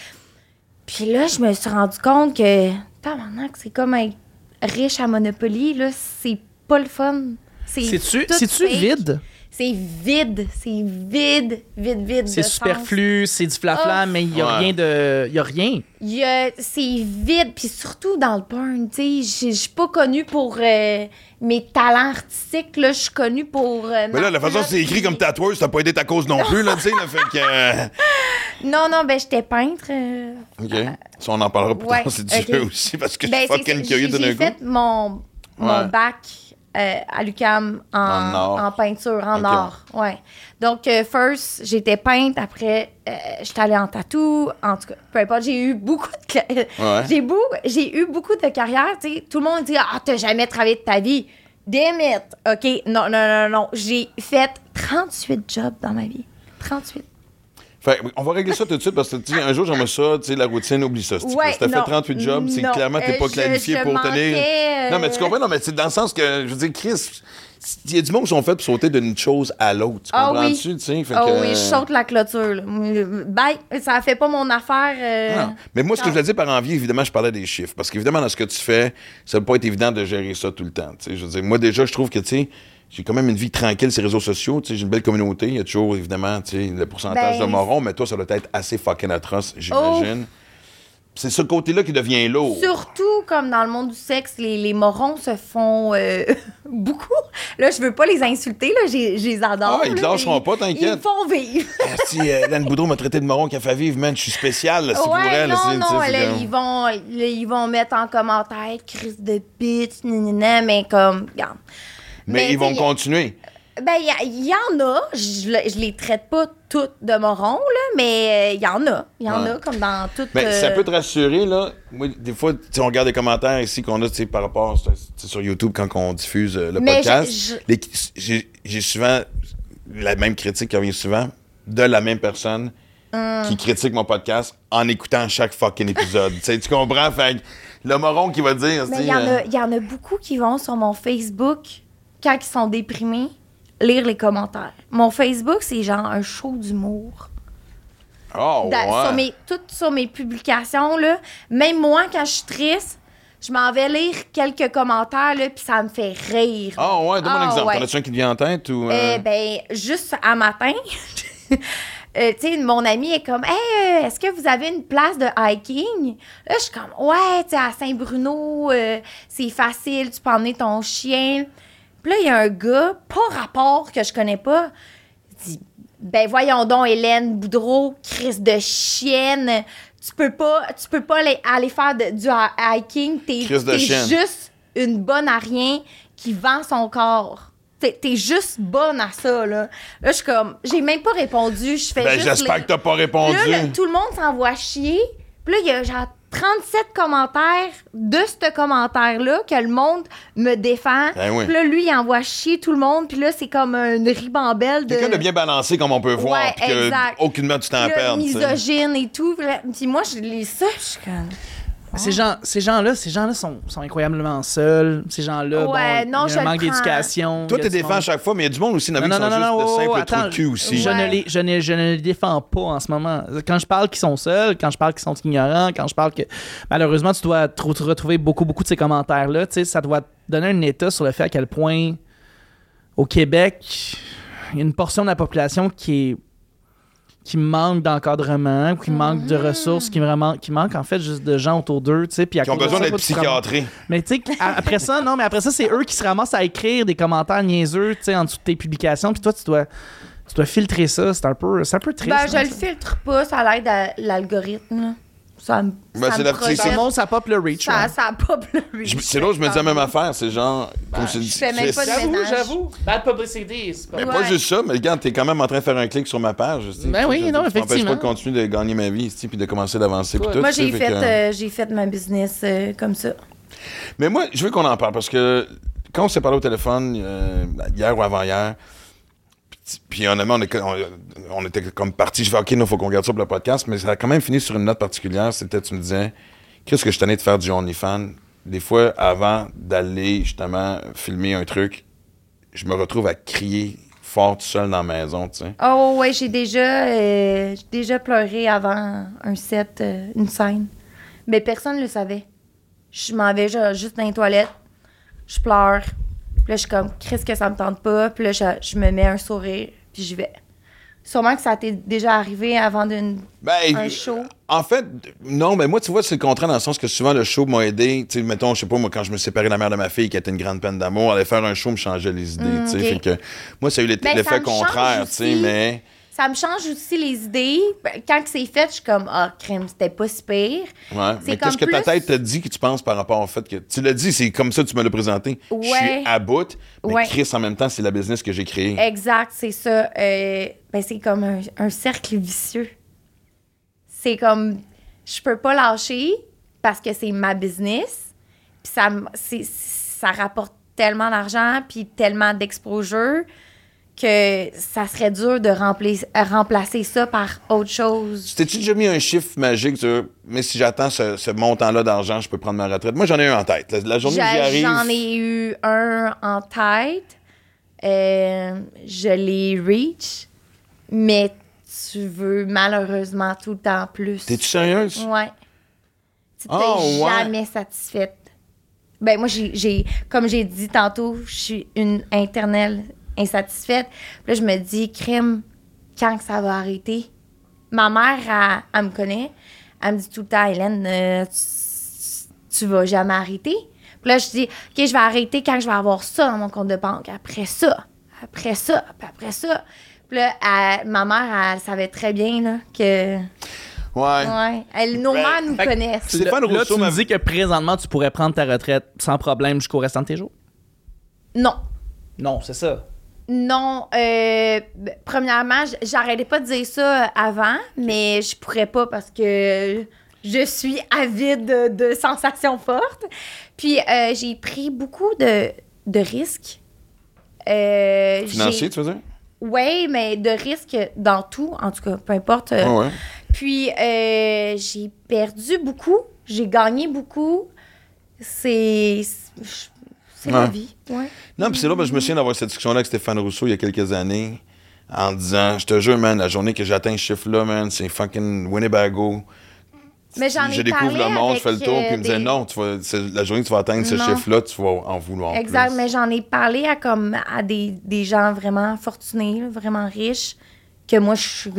Puis là, je me suis rendu compte que, tabarnak, c'est comme être riche à Monopoly, là, c'est pas le fun. C'est-tu vide? C'est vide, c'est vide, vide, vide. C'est superflu, c'est du flafla, Oh. mais il y a Ouais. rien de. Il y a rien. Il y a- C'est vide, puis surtout dans le porn, tu sais, je je suis pas connue pour euh, mes talents artistiques, là, je suis connue pour... euh, Mais là, la façon dont c'est écrit comme tatoueuse, ça n'a pas été ta cause non plus, là, tu sais, fait que. euh, Non, non, ben j'étais peintre. euh, OK. Ça, on en parlera plus Ouais, tard, c'est aussi, parce que je Ben, suis c'est fucking curieux J'ai- de J'ai fait coup. mon, mon Ouais. bac euh, à l'UCAM en, En or. en peinture, en Ok. or. Ouais. Donc, euh, first, j'étais peintre. Après, euh, j'étais allée en tatou. En tout cas, peu importe, j'ai eu beaucoup de... Ouais. J'ai beau- j'ai eu beaucoup de carrières. tu sais. Tout le monde dit « Ah, t'as jamais travaillé de ta vie. » Damn it! OK, non, non, non, non. J'ai fait 38 jobs dans ma vie. 38. Fait, on va régler ça tout de suite parce que tu sais, un jour j'aimerais ça, tu sais, la routine, oublie ça. Si Ouais, t'as fait non. 38 jobs, c'est clairement t'es pas Euh, qualifié pour tenir. euh, Non, mais tu comprends, non, mais c'est dans le sens que, je veux dire, Chris, il y a du monde qui sont faits pour sauter d'une chose à l'autre. Tu Ah oui. comprends-tu, tu sais? Fait Oh que- oui, je saute la clôture. là. Bye! Ça fait pas mon affaire. euh, Non. Mais moi, ce que je voulais dire par envie, évidemment, je parlais des chiffres. Parce qu'évidemment, dans ce que tu fais, ça va pas être évident de gérer ça tout le temps. tu. Je veux dire, moi, déjà, je trouve que, tu sais, j'ai quand même une vie tranquille sur les réseaux sociaux. tu sais, J'ai une belle communauté. Il y a toujours, évidemment, tu sais, le pourcentage Ben, de morons, mais toi, ça doit être assez fucking atroce, j'imagine. C'est ce côté-là qui devient lourd. Surtout comme dans le monde du sexe, les, les morons se font euh, beaucoup. Là, je veux pas les insulter, là, je les adore. Ah, ils là, lâcheront mais pas, t'inquiète. Ils me font vivre. Ah, si euh, Hélène Boudreau m'a traité de moron qui a fait vivre, man, je suis spécial, là, c'est pour ouais, elle. non, non, là, comme- ils, vont, ils vont mettre en commentaire Chris de bitch, nanana, mais comme, regarde. Mais, Mais ils vont continuer. Ben, il y, y en a. Je, je les traite pas toutes de morons, là, mais euh, il y en a. Il y en a, comme dans toutes. Mais ça euh, peut te rassurer, là. Moi, des fois, on regarde les commentaires ici qu'on a, par rapport, sur YouTube, quand on diffuse euh, le Mais podcast. J'ai souvent la même critique qui revient souvent de la même personne Hum. qui critique mon podcast en écoutant chaque fucking épisode. tu comprends? Fait que le moron qui va dire, y, euh, il y en a beaucoup qui vont sur mon Facebook quand ils sont déprimés lire les commentaires. Mon Facebook, c'est genre un show d'humour. Oh, Dans- ouais. sur mes, toutes sur mes publications, là, même moi, quand je suis triste, je m'en vais lire quelques commentaires, là, puis ça me fait rire. Ah ouais, donne-moi un Ah, exemple. ouais. T'en as-tu un qui te vient en tête ou. euh, Euh, ben, juste à matin, euh, tu sais, mon ami est comme, hey, euh, est-ce que vous avez une place de hiking? Là, je suis comme, ouais, tu sais, à Saint-Bruno, euh, c'est facile, tu peux emmener ton chien. Puis là, il y a un gars, pas rapport que je connais pas, dit, ben voyons donc, Hélène Boudreau, Chris de chienne, tu peux pas, tu peux pas aller, aller faire de- du hi- hiking, t'es Crise juste une bonne à rien qui vend son corps. T'es t'es juste bonne à ça, là. Là, je suis comme, j'ai même pas répondu, je fais Ben, juste... j'espère les- que t'as pas répondu. Là, le- tout le monde s'envoie chier. Puis là, il y a genre 37 commentaires de ce commentaire-là que le monde me défend. Ben oui. Puis là, lui, il envoie chier tout le monde. Puis là, c'est comme une ribambelle de... Quelqu'un de bien balancé, comme on peut voir, Ouais, puis que exact. aucunement tu t'en perds. misogyne et tout. Puis moi, je lis ça, je suis comme... Ces gens, ces gens-là, ces gens-là sont, sont incroyablement seuls. Ces gens-là, Ouais, bon, non, il y je a un manque d'éducation. Toi, du défends monde- à chaque fois, mais il y a du monde aussi dans la Non, vie non, qui non, sont non, juste de oh, simples attends, trous de cul aussi. Je, ne les, je, ne, je ne les défends pas en ce moment. Quand je parle qu'ils sont seuls, quand je parle qu'ils sont ignorants, quand je parle que malheureusement tu dois te re- te retrouver beaucoup, beaucoup de ces commentaires-là, tu sais, ça doit te donner un état sur le fait à quel point au Québec, il y a une portion de la population qui est qui manque d'encadrement, qui manque de ressources, qui vraiment qui manque en fait juste de gens autour d'eux, tu sais, puis Qui ont besoin d'être psychiatrés. mais tu sais, après ça, non, mais après ça, c'est eux qui se ramassent à écrire des commentaires niaiseux, tu sais, en dessous de tes publications, puis toi, tu dois, tu dois filtrer ça. C'est un peu, c'est un peu triste. Ben, hein, je le ça. filtre pas, ça l'aide à l'algorithme. Ça me. Ben, ça c'est me projette. Ça ça pop le reach. Ça, ouais. ça pas pleuré. Je- C'est là où je me dis la même affaire. C'est genre. comme je, je fais même pas de J'avoue, ménage. j'avoue. Bad publicity, c'est pas Mais Ouais. pas juste ça, mais regarde, t'es quand même en train de faire un clic sur ma page. tu sais. Ben oui, non, dire, ça m'empêche effectivement. pas de continuer de gagner ma vie, puis de commencer d'avancer. Ouais. tout, Moi, j'ai fait, euh, j'ai fait ma business euh, comme ça. Mais moi, je veux qu'on en parle parce que quand on s'est parlé au téléphone euh, hier ou avant-hier, puis- honnêtement, on, on- était comme parti. Je fais OK, il faut qu'on garde ça pour le podcast, mais ça a quand même fini sur une note particulière. C'était, tu me disais, qu'est-ce que je tenais de faire du OnlyFans? Des fois, avant d'aller justement filmer un truc, je me retrouve à crier fort tout seul dans la maison, tu sais. Oh, ouais, j'ai déjà, euh, j'ai déjà pleuré avant un set, euh, une scène. Mais personne ne le savait. Je m'en vais ju- juste dans les toilettes, je pleure. Puis là, je suis comme, qu'est-ce que ça me tente pas? Puis là, je, je me mets un sourire, puis j'y vais. Sûrement que ça t'est déjà arrivé avant d'une, Ben, un show. En fait, non, mais moi, tu vois, c'est le contraire dans le sens que souvent, le show m'a aidé. Tu sais, mettons, je sais pas, moi, quand je me séparais de la mère de ma fille, qui était une grande peine d'amour, aller faire un show me changeait les idées, Mm, tu sais. que, moi, ça a eu l'effet Ben, me contraire, tu sais, mais. Ça me change aussi les idées. Ben, Quand c'est fait, je suis comme, ah, crème, c'était pas si pire. Ouais. Mais qu'est-ce que ta tête te dit que tu penses par rapport au fait que. Tu l'as dit, c'est comme ça que tu me l'as présenté. Je suis Ouais. à bout, mais Ouais. Chris, en même temps, c'est la business que j'ai créée. Exact, c'est ça. Euh, ben, c'est comme un, un cercle vicieux. C'est comme, je peux pas lâcher parce que c'est ma business. Puis ça, ça rapporte tellement d'argent puis tellement d'exposure que ça serait dur de remplir- remplacer ça par autre chose. T'es-tu déjà mis un chiffre magique sur. Mais si j'attends ce, ce montant-là d'argent, je peux prendre ma retraite? Moi, j'en ai un en tête. La, la journée où j'y arrive. J'en ai eu un en tête. Euh, je l'ai reach, mais tu veux malheureusement tout le temps plus. T'es-tu sérieuse? Ouais. Tu t'es Oh, ouais. jamais satisfaite. Ben moi, j'ai, j'ai- comme j'ai dit tantôt, je suis une internelle insatisfaite. Puis là, je me dis, crème, quand que ça va arrêter? Ma mère, elle, elle me connaît. Elle me dit tout le temps, Hélène, euh, tu, tu vas jamais arrêter? Puis là, je dis, OK, je vais arrêter quand je vais avoir ça dans mon compte de banque. Après ça, après ça, puis après ça. Puis là, elle- ma mère, elle savait très bien là, que. Ouais. Ouais. Elle, nos Ben, mères nous fait connaissent. Stéphane là, Rousseau tu me m'a- dis que présentement, tu pourrais prendre ta retraite sans problème jusqu'au restant de tes jours? Non. Non, c'est ça. Non, euh, premièrement, j'arrêtais pas de dire ça avant, mais je pourrais pas parce que je suis avide de, de sensations fortes. Puis euh, j'ai pris beaucoup de, de risques. Euh, Financier, tu veux dire? Ouais, mais de risques dans tout, en tout cas, peu importe. euh, ouais. Puis euh, j'ai perdu beaucoup, j'ai gagné beaucoup. C'est c'est la vie. Ouais. Non, puis c'est là, ben, je me souviens d'avoir cette discussion-là avec Stéphane Rousseau il y a quelques années, en disant, je te jure, man, la journée que j'atteins ce chiffre-là, man, c'est fucking Winnebago. Mais j'en ai je découvre parlé le monde, je fais le tour, euh, puis il me disait, non, tu vas, la journée que tu vas atteindre ce chiffre-là, tu vas en vouloir. Exact, plus. mais j'en ai parlé à comme à des, des gens vraiment fortunés, vraiment riches, que moi je suis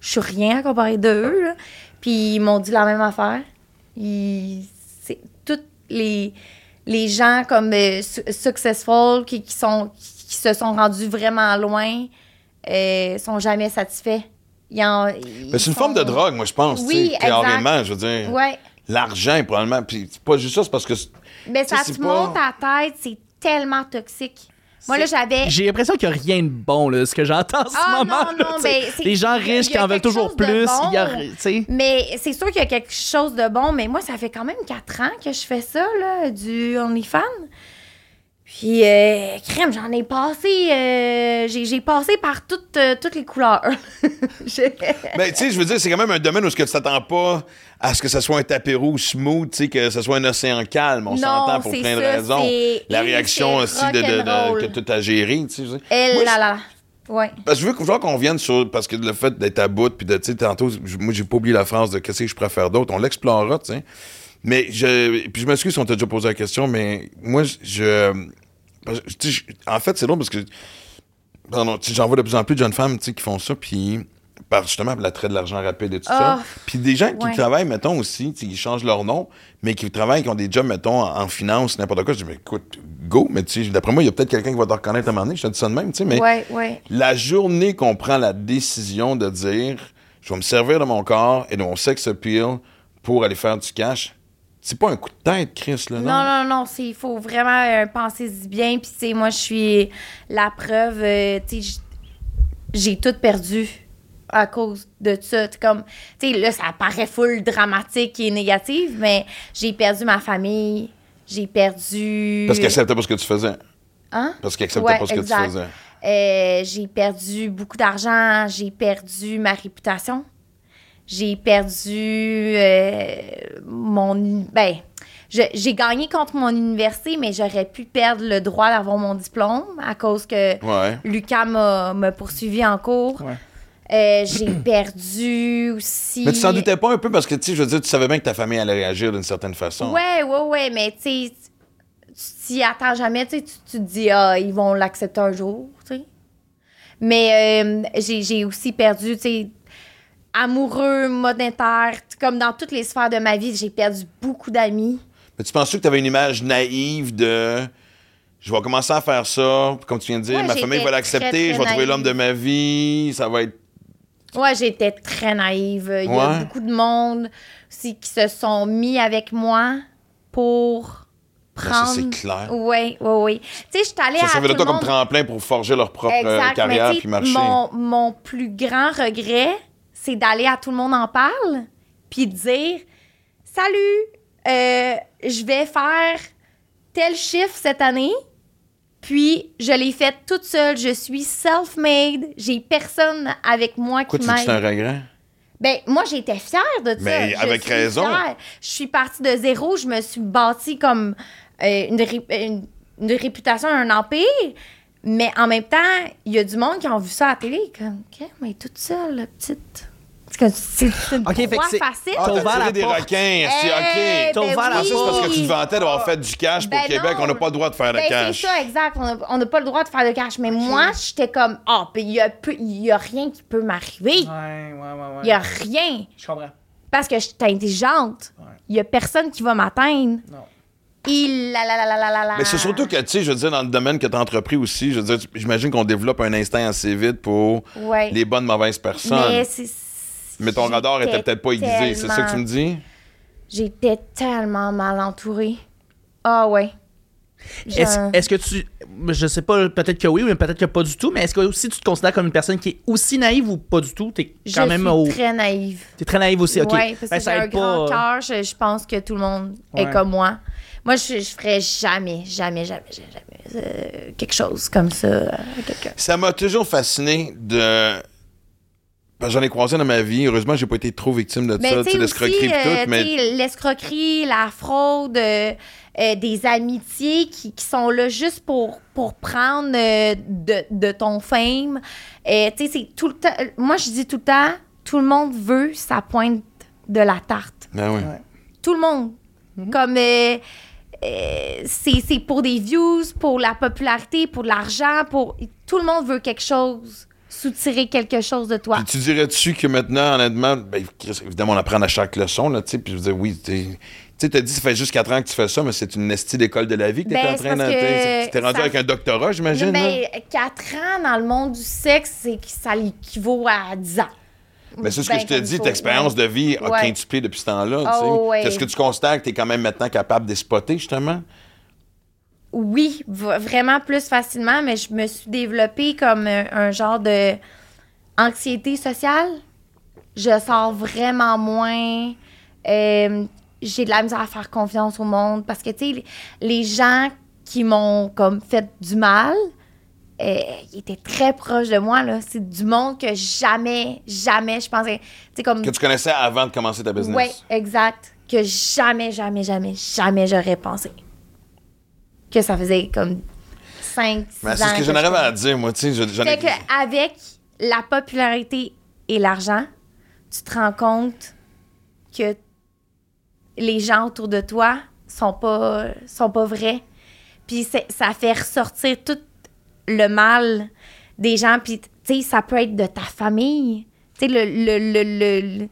je suis rien à comparer d'eux. là. Puis ils m'ont dit la même affaire. Ils- C'est toutes les les gens comme euh, su- successful qui, qui sont qui se sont rendus vraiment loin euh, sont jamais satisfaits. Ils en- ils Mais c'est une sont- forme de drogue, moi, je pense. Oui. Carrément, je veux dire. Ouais. L'argent, probablement. Puis c'est pas juste ça, c'est parce que. Mais ça te pas- monte à la tête, c'est tellement toxique. Moi là j'avais J'ai l'impression qu'il n'y a rien de bon, là, ce que j'entends en ce Ah, moment. non, les gens riches qui en veulent toujours plus. bon. y a-. Mais c'est sûr qu'il y a quelque chose de bon, mais moi, ça fait quand même quatre ans que je fais ça, là, du OnlyFans. Puis, euh, crème, j'en ai passé, euh, j'ai passé par toutes, euh, toutes les couleurs. J'ai- Ben, tu sais, je veux dire, c'est quand même un domaine où ce que tu t'attends pas à ce que ce soit un tapis rouge smooth, tu sais, que ce soit un océan calme. On s'entend pour plein de ça, raisons. La réaction aussi de, de- de- que tout a géré, tu sais. je veux dire. Elle, là, là. Ouais. Parce que je veux, je veux qu'on revienne sur. Parce que le fait d'être à bout, puis de, tu sais, tantôt, je- moi, j'ai pas oublié la phrase de qu'est-ce que je préfère d'autre? On l'explorera, tu sais. Mais je. Puis je m'excuse si on t'a déjà posé la question, mais moi, je. en fait, c'est drôle parce que. Pardon, j'en vois de plus en plus de jeunes femmes, qui font ça, puis. Par justement l'attrait de l'argent rapide et tout ça. Ah, Puis des gens qui ouais. travaillent, mettons aussi, ils changent leur nom, mais qui travaillent, qui ont des jobs, mettons, en, en finance, n'importe quoi. Je dis, mais écoute, go, mais tu sais, d'après moi, il y a peut-être quelqu'un qui va te reconnaître à un moment donné. Je te dis ça de même, tu sais, mais Ouais, ouais. la journée qu'on prend la décision de dire je vais me servir de mon corps et de mon sex appeal pour aller faire du cash, c'est pas un coup de tête, Chris, là, non? Non, non, non, il faut vraiment euh, penser-y bien. Puis, tu sais, moi, je suis la preuve. euh, tu sais, j'ai tout perdu à cause de ça. Tu sais, Comme, tu sais, là, ça paraît full dramatique et négatif, mais j'ai perdu ma famille. J'ai perdu. Parce qu'ils acceptaient pas ce que tu faisais. Hein? Parce qu'ils acceptaient Ouais, pas ce que tu faisais. Euh, j'ai perdu beaucoup d'argent, j'ai perdu ma réputation, j'ai perdu euh, mon. Ben, j'ai gagné contre mon université, mais j'aurais pu perdre le droit d'avoir mon diplôme à cause que Ouais. Lucas m'a m'a poursuivi en cours. Ouais. Euh, j'ai perdu aussi. Mais tu t'en doutais pas un peu parce que, tu sais, je veux dire, tu savais bien que ta famille allait réagir d'une certaine façon. Ouais, ouais, ouais, mais tu sais, tu t'y attends jamais, tu te dis, ah, ils vont l'accepter un jour, tu sais. Mais euh, j'ai j'ai aussi perdu, tu sais, amoureux, monétaire, comme dans toutes les sphères de ma vie, j'ai perdu beaucoup d'amis. Mais tu penses que tu avais une image naïve de. Je vais commencer à faire ça, comme tu viens de dire, Ouais, ma famille va l'accepter, je vais trouver l'homme de ma vie, ça va être. Ouais, j'étais très naïve. Il y a beaucoup de monde aussi qui se sont mis avec moi pour Ben, ça, prendre. c'est clair. Oui, oui, oui. Tu sais, je suis allée Ça à. servait de toi comme tremplin pour forger leur propre euh, Exact, carrière puis marcher? Mon, mon plus grand regret, c'est d'aller à tout le monde en parle, puis de dire Salut, euh, je vais faire tel chiffre cette année, puis je l'ai fait toute seule, je suis self-made, j'ai personne avec moi Quoi, qui que c'est un m'aide. regret? Ben, moi, j'étais fière de ça. Mais Je avec suis raison. fière. Je suis partie de zéro. Je me suis bâtie comme euh, une, ré- une- une réputation, un empire. Mais en même temps, il y a du monde qui ont vu ça à la télé. Comme, OK, mais toute seule, la petite. C'est c'est c'est une OK, fait que proie c'est- facile. Ah, T'as ouvert des porte. requins, c'est Eh, OK. T'as ben ouvert la oui. C'est parce que tu te vantais d'avoir fait du cash pour Ben Québec. On n'a pas le droit de faire Ben, de cash. c'est ça, exact. On n'a pas le droit de faire de cash. Mais moi, j'étais comme, ah, puis il y, a rien qui peut m'arriver. Ouais, ouais, ouais, ouais. Il y a rien. Je comprends. Parce que je suis intelligente. Ouais. Il y a personne qui va m'atteindre. Non. Il la la la la la la la. Mais c'est surtout que, tu sais, je veux dire, dans le domaine que tu as entrepris aussi, je veux dire, j'imagine qu'on développe un instinct assez vite pour Ouais. les bonnes, mauvaises personnes. Mais Mais, ton radar était peut-être pas aiguisé, c'est ça que tu me dis? J'étais tellement mal entourée. Ah ouais. Je- Est-ce que tu. Je sais pas, peut-être que oui, mais peut-être que pas du tout, mais est-ce que aussi tu te considères comme une personne qui est aussi naïve ou pas du tout? T'es je quand même suis au. très naïve. T'es très naïve aussi, ok. Parce Ben, que ça j'ai un grand pas, euh, cœur. Je, je pense que tout le monde Ouais. est comme moi. Moi, je, je ferais jamais, jamais, jamais, jamais, jamais euh, quelque chose comme ça à quelqu'un. Ça m'a toujours fasciné de. Ben, J'en ai croisé dans ma vie. Heureusement, j'ai pas été trop victime de Mais ça, l'escroquerie pis euh, tout, mais l'escroquerie, la fraude, euh, euh, des amitiés qui, qui sont là juste pour, pour prendre euh, de, de ton fame. Euh, tu sais, c'est tout le temps. Moi, je dis tout le temps, tout le monde veut sa pointe de la tarte. Ben oui. Tout le monde. Comme. euh, euh, c'est c'est pour des views, pour la popularité, pour de l'argent, pour. Tout le monde veut quelque chose, soutirer quelque chose de toi. Puis tu dirais-tu que maintenant, honnêtement, ben, évidemment, on apprend à chaque leçon, là, tu sais, puis je veux dire, oui, tu sais, t'as dit, ça fait juste 4 ans que tu fais ça, mais c'est une estie d'école de la vie que t'es Ben, en train de... parce que t'es- rendu ça- avec un doctorat, j'imagine, là? Ben, 4 ans dans le monde du sexe, c'est que ça l'équivaut à 10 ans. Mais c'est ce Ben, que je te dis, ta expérience ouais. de vie a Ouais. quintuplé depuis ce temps-là, tu sais. Oh, ouais. Est-ce que tu constates que t'es quand même maintenant capable de spotter, justement? Oui, vraiment plus facilement, mais je me suis développée comme un, un genre de anxiété sociale. Je sors vraiment moins. Euh, j'ai de la misère à faire confiance au monde parce que, tu sais, les, gens qui m'ont comme fait du mal, euh, ils étaient très proches de moi, là. C'est du monde que jamais, jamais, je pensais, comme... Que tu connaissais avant de commencer ta business? Oui, exact. Que jamais, jamais, jamais, jamais j'aurais pensé. Que ça faisait comme 5, 6 ans. Mais c'est ce que j'en je arrive à dire, moi, tu sais. je- Fait qu'avec la popularité et l'argent, tu te rends compte que les gens autour de toi sont pas, sont pas vrais. Puis ça fait ressortir tout le mal des gens. Puis, tu sais, ça peut être de ta famille. Tu sais, le, le, le, le-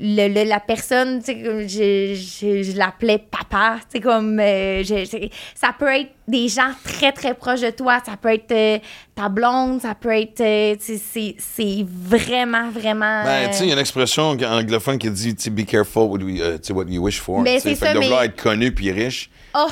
le- la personne, tu sais, je, je, je l'appelais papa, tu sais, comme, euh, je- ça peut être des gens très, très proches de toi, ça peut être euh, ta blonde, ça peut être, euh, tu sais, c'est, vraiment, vraiment... Ben, tu sais, il y a une expression anglophone qui dit, tu be careful what, we, uh, what you wish for. Mais Tu sais, c'est fait ça, vouloir mais- être connu puis riche. oh,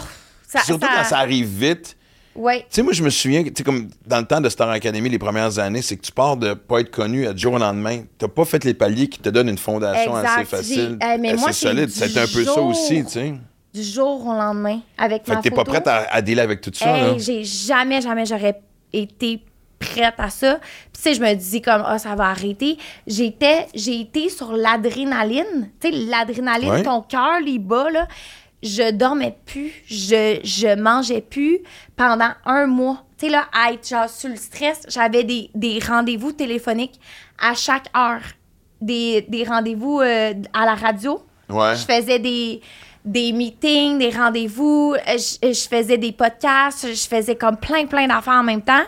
ça, Surtout quand ça arrive vite. Ouais. Tu sais, moi, je me souviens, tu sais, comme dans le temps de Star Academy, les premières années, c'est que tu pars de pas être connu à du jour au lendemain. T'as pas fait les paliers qui te donnent une fondation Exact. assez facile, eh, mais assez moi, solide. C'était un peu ça aussi, tu sais. Du jour au lendemain, avec Fait ma que t'es pas prête à, à dealer avec tout ça, Hey, là. j'ai jamais, jamais, j'aurais été prête à ça. Puis, tu sais, je me dis comme, ah, ça va arrêter. J'étais, j'ai été sur l'adrénaline. Tu sais, l'adrénaline, Ouais. ton cœur, les bas, là. Je dormais plus, je, je mangeais plus pendant un mois. Tu sais, là, à être genre sur le stress, j'avais des, des rendez-vous téléphoniques à chaque heure. Des, des rendez-vous euh, à la radio. Ouais. Je faisais des, des meetings, des rendez-vous, euh, je, je faisais des podcasts, je faisais comme plein, plein d'affaires en même temps,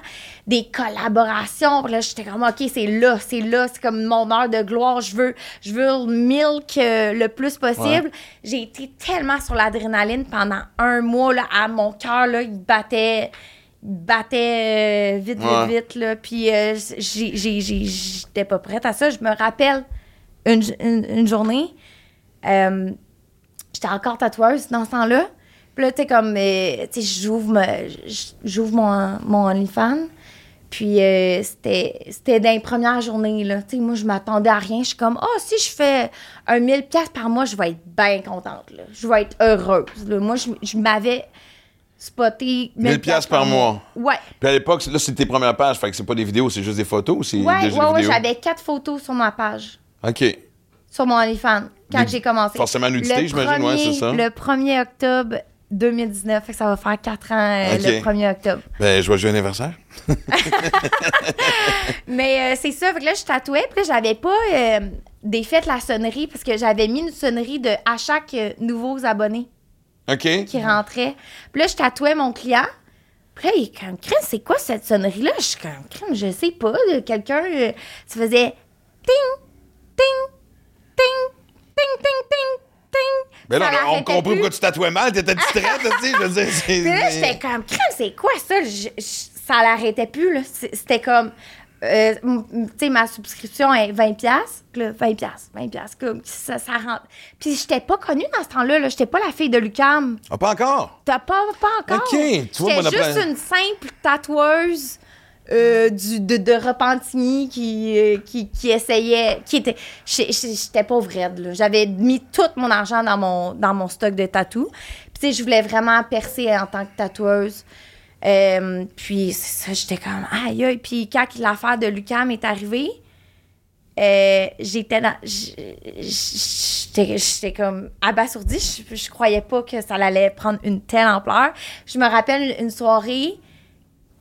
des collaborations. Là, j'étais comme, OK, c'est là, c'est là, c'est comme mon heure de gloire. Je veux, je veux milk euh, le plus possible. J'ai été tellement sur l'adrénaline pendant un mois, là, à mon cœur, là, il battait. battait euh, vite, vite, Ouais. vite, là. Puis euh, j'étais pas prête à ça. Je me rappelle une, une, une journée, euh, j'étais encore tatoueuse dans ce temps-là. Puis là, tu sais, comme, euh, tu sais, j'ouvre j'ouvre mon, mon OnlyFans. Puis euh, c'était c'était dans les premières journées, là. Tu sais, moi, je m'attendais à rien. Je suis comme, ah, si je fais un 1000 pièces par mois, je vais être bien contente, là. Je vais être heureuse, là. Moi, je, je m'avais spoté 1000 piastres par mois. Ouais. Puis à l'époque, là, c'est tes premières pages, fait que c'est pas des vidéos, c'est juste des photos c'est Ouais, ouais, ouais, j'avais quatre photos sur ma page. OK. sur mon OnlyFans quand j'ai commencé. forcément nudité, j'imagine, ouais, c'est ça. Le 1er octobre 2019, fait que ça va faire 4 ans euh, le 1er octobre. Ben, joyeux anniversaire. Mais euh, c'est ça, fait que là, je tatouais, puis là, j'avais pas euh, défait la sonnerie parce que j'avais mis une sonnerie de à chaque euh, nouveaux abonnés OK. qui rentrait. Puis là, je tatouais mon client. Puis là, il est comme, crème, c'est quoi cette sonnerie-là? Je suis comme, crème, je sais pas. Quelqu'un, ça faisait ting, ting, ting, ting, ting, ting, ting. Ben là, on compris pourquoi tu tatouais mal, t'étais distraite, tu sais, je veux dire, c'est... Puis là, j'étais comme, crème, c'est quoi ça? Je- je- ça l'arrêtait plus, là. C'était comme, euh, tu sais, ma subscription est 20$. piastres. Puis là, 20$, piastres, 20$, piastres, comme ça, ça rentre. Puis j'étais pas connue dans ce temps-là, là. J'étais pas la fille de Lucam. Ah, pas encore? T'as pas, pas encore. Ok, tu vois, J'étais juste une simple tatoueuse euh, du, de, de euh, qui, qui essayait. qui était J'étais pauvre raide. J'avais mis tout mon argent dans mon, dans mon stock de tatou. Puis, je voulais vraiment percer en tant que tatoueuse. Euh, puis, c'est ça, j'étais comme, aïe, aïe. Puis, quand l'affaire de Lucam est arrivée, j'étais dans. j'étais comme abasourdie. Je, je croyais pas que ça allait prendre une telle ampleur. Je me rappelle une soirée,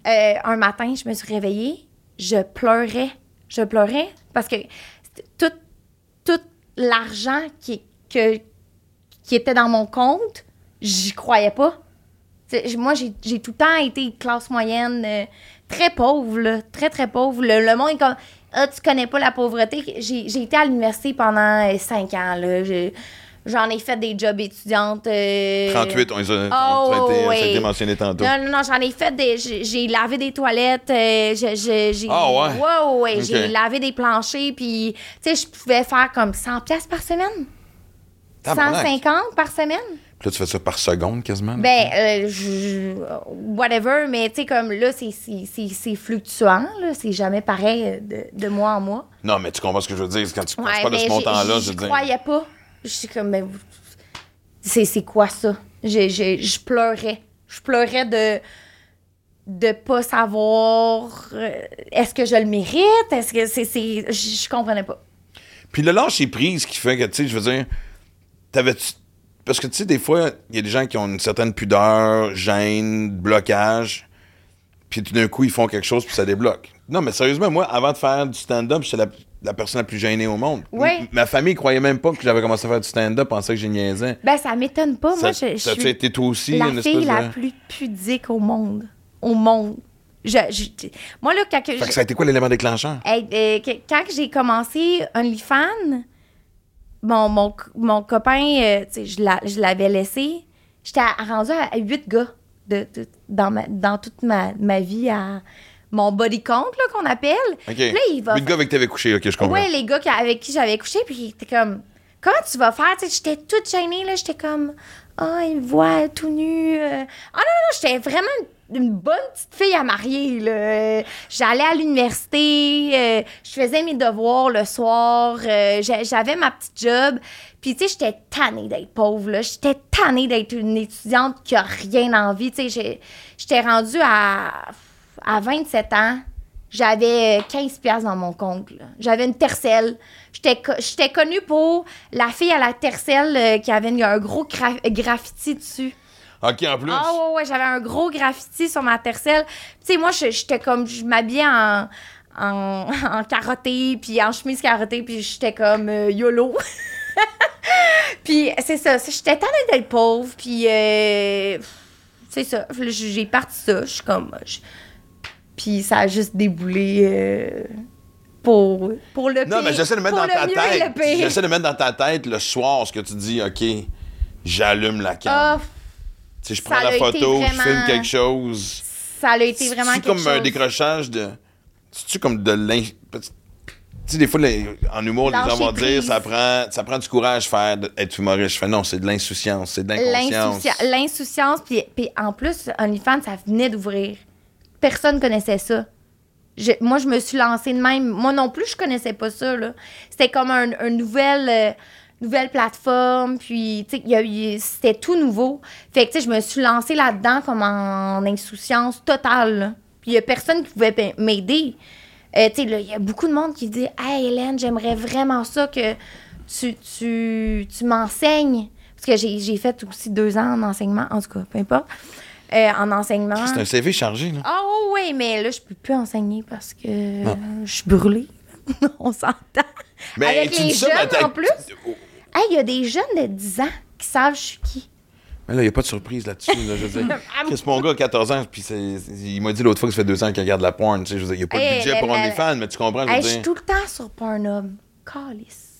euh, un matin, je me suis réveillée, je pleurais. Je pleurais parce que tout, tout l'argent qui, qui était dans mon compte, j'y croyais pas. Moi, j'ai tout le temps été classe moyenne, euh, très pauvre, là, très, très pauvre. Le, le monde est comme, ah, tu connais pas la pauvreté. J'ai j'ai été à l'université pendant euh, cinq ans, là. J'en ai fait des jobs étudiantes. euh, 38, on les a, Oh, a été, ça a été mentionné tantôt. non, non, non, j'en ai fait des. J'ai lavé des toilettes. euh, j'ai- Ah, ouais? Ouais, ouais, Ok. J'ai lavé des planchers. Puis, tu sais, je pouvais faire comme 100 pièces par semaine. Tabarnak. 150 par semaine. Puis là, tu fais ça par seconde, quasiment. Ben, euh, je- whatever, mais tu sais, comme là, c'est- fluctuant, là. C'est jamais pareil euh, de, de mois en mois. Non, mais tu comprends ce que je veux dire. Quand tu penses Ouais, pas de mais ce j'ai- montant-là, je je veux dire. croyais pas. Je suis comme, vous- c'est quoi ça? J'ai- j'ai- Je pleurais. Je pleurais de de pas savoir euh, est-ce que je le mérite? Est-ce que c'est c'est je je comprenais pas Puis le lâcher prise qui fait que, tu sais, je veux dire, t'avais Parce que, tu sais, des fois, il y a des gens qui ont une certaine pudeur, gêne, blocage, puis tout d'un coup, ils font quelque chose, puis ça débloque. Non, mais sérieusement, moi, avant de faire du stand-up, j'étais la, la personne la plus gênée au monde. Ouais. M- Ma famille croyait même pas que j'avais commencé à faire du stand-up, pensait que j'ai niaisais. ben ça m'étonne pas moi ça, je, je ça suis été toi aussi, la une fille la de... plus pudique au monde au monde je, je- moi là quand que ça a été quoi l'élément déclencheur? Hey, euh, que- quand j'ai commencé OnlyFans, mon, mon, mon copain, euh, je l'a- je l'avais laissé. J'étais rendue à, huit gars de, de- dans, ma, dans toute ma, ma vie à mon body count, là, qu'on appelle. OK. Là, il va Huit gars avec qui t'avais couché, ok, je comprends. Ouais, les gars avec qui j'avais couché, puis il était comme, comment tu vas faire? J'étais toute gênée, là, j'étais comme, ah, il me voit tout nu. euh. Ah non, non, j'étais vraiment une, bonne petite fille à marier, là. Euh, J'allais à l'université, euh, je faisais mes devoirs le soir, euh, j'a- j'avais ma petite job. Puis, tu sais, j'étais tannée d'être pauvre, là. J'étais tannée d'être une étudiante qui a rien envie. Tu sais, j'étais rendue à, à 27 ans. J'avais 15 pièces dans mon compte. J'avais une tercelle. J'étais co- j'étais connue pour la fille à la tercelle euh, qui avait une- un gros gra- graffiti dessus. Ok, en plus. Ah ouais, ouais, j'avais un gros graffiti sur ma tercelle. Tu sais, moi, j'étais comme, je m'habillais en, en, en carotté, puis en chemise carottée, puis j'étais comme euh, YOLO. puis c'est ça, c'est- j'étais tannée d'être pauvre, puis euh, c'est ça. J'ai parti ça, je suis comme... Puis ça a juste déboulé euh, pour, pour le Non, pire. mais j'essaie de mettre Pour dans le ta mieux et tête. le pire. J'essaie de mettre dans ta tête le soir ce que tu dis, OK, j'allume la cam. Ah, tu sais, je ça prends la été photo, je vraiment- filme quelque chose. ça a été vraiment C'est quelque comme un chose. décrochage de. C'est-tu comme de l'in. Tu sais, des fois, les- en humour, les gens Lâcher vont dire prise. ça prend, ça prend du courage faire de- être humoriste. Je fais non, c'est de l'insouciance, c'est de l'inconscience. L'insoucia- L'insouciance, puis, puis en plus, OnlyFans, ça venait d'ouvrir. Personne connaissait ça. Moi, je me suis lancée de même. Moi non plus, je connaissais pas ça. C'était comme un, un nouvel, euh, nouvelle plateforme, puis tu c'était tout nouveau. Fait que je me suis lancée là-dedans comme en insouciance totale. Puis il y a personne qui pouvait m'aider. Euh, il y a beaucoup de monde qui dit Hey Hélène, j'aimerais vraiment ça que tu, tu, m'enseignes. Parce que j'ai j'ai fait aussi deux ans en enseignement, en tout cas, peu importe. Euh, en enseignement. C'est un CV chargé, là. Ah oui, mais là, je peux plus enseigner parce que je suis brûlée. On s'entend. Avec tu les ça, mais jeunes, en plus. Hey, il y a des jeunes de 10 ans qui savent je suis qui. Mais là, il n'y a pas de surprise là-dessus. Là, je veux dire, Chris, mon gars a 14 ans, puis il m'a dit l'autre fois que ça fait deux ans qu'il regarde la porn. Tu sais, je veux dire, il n'y a pas de Hey, budget mais- pour mais- OnlyFans, mais tu comprends, je Hey, suis tout le temps sur Pornhub. Calice.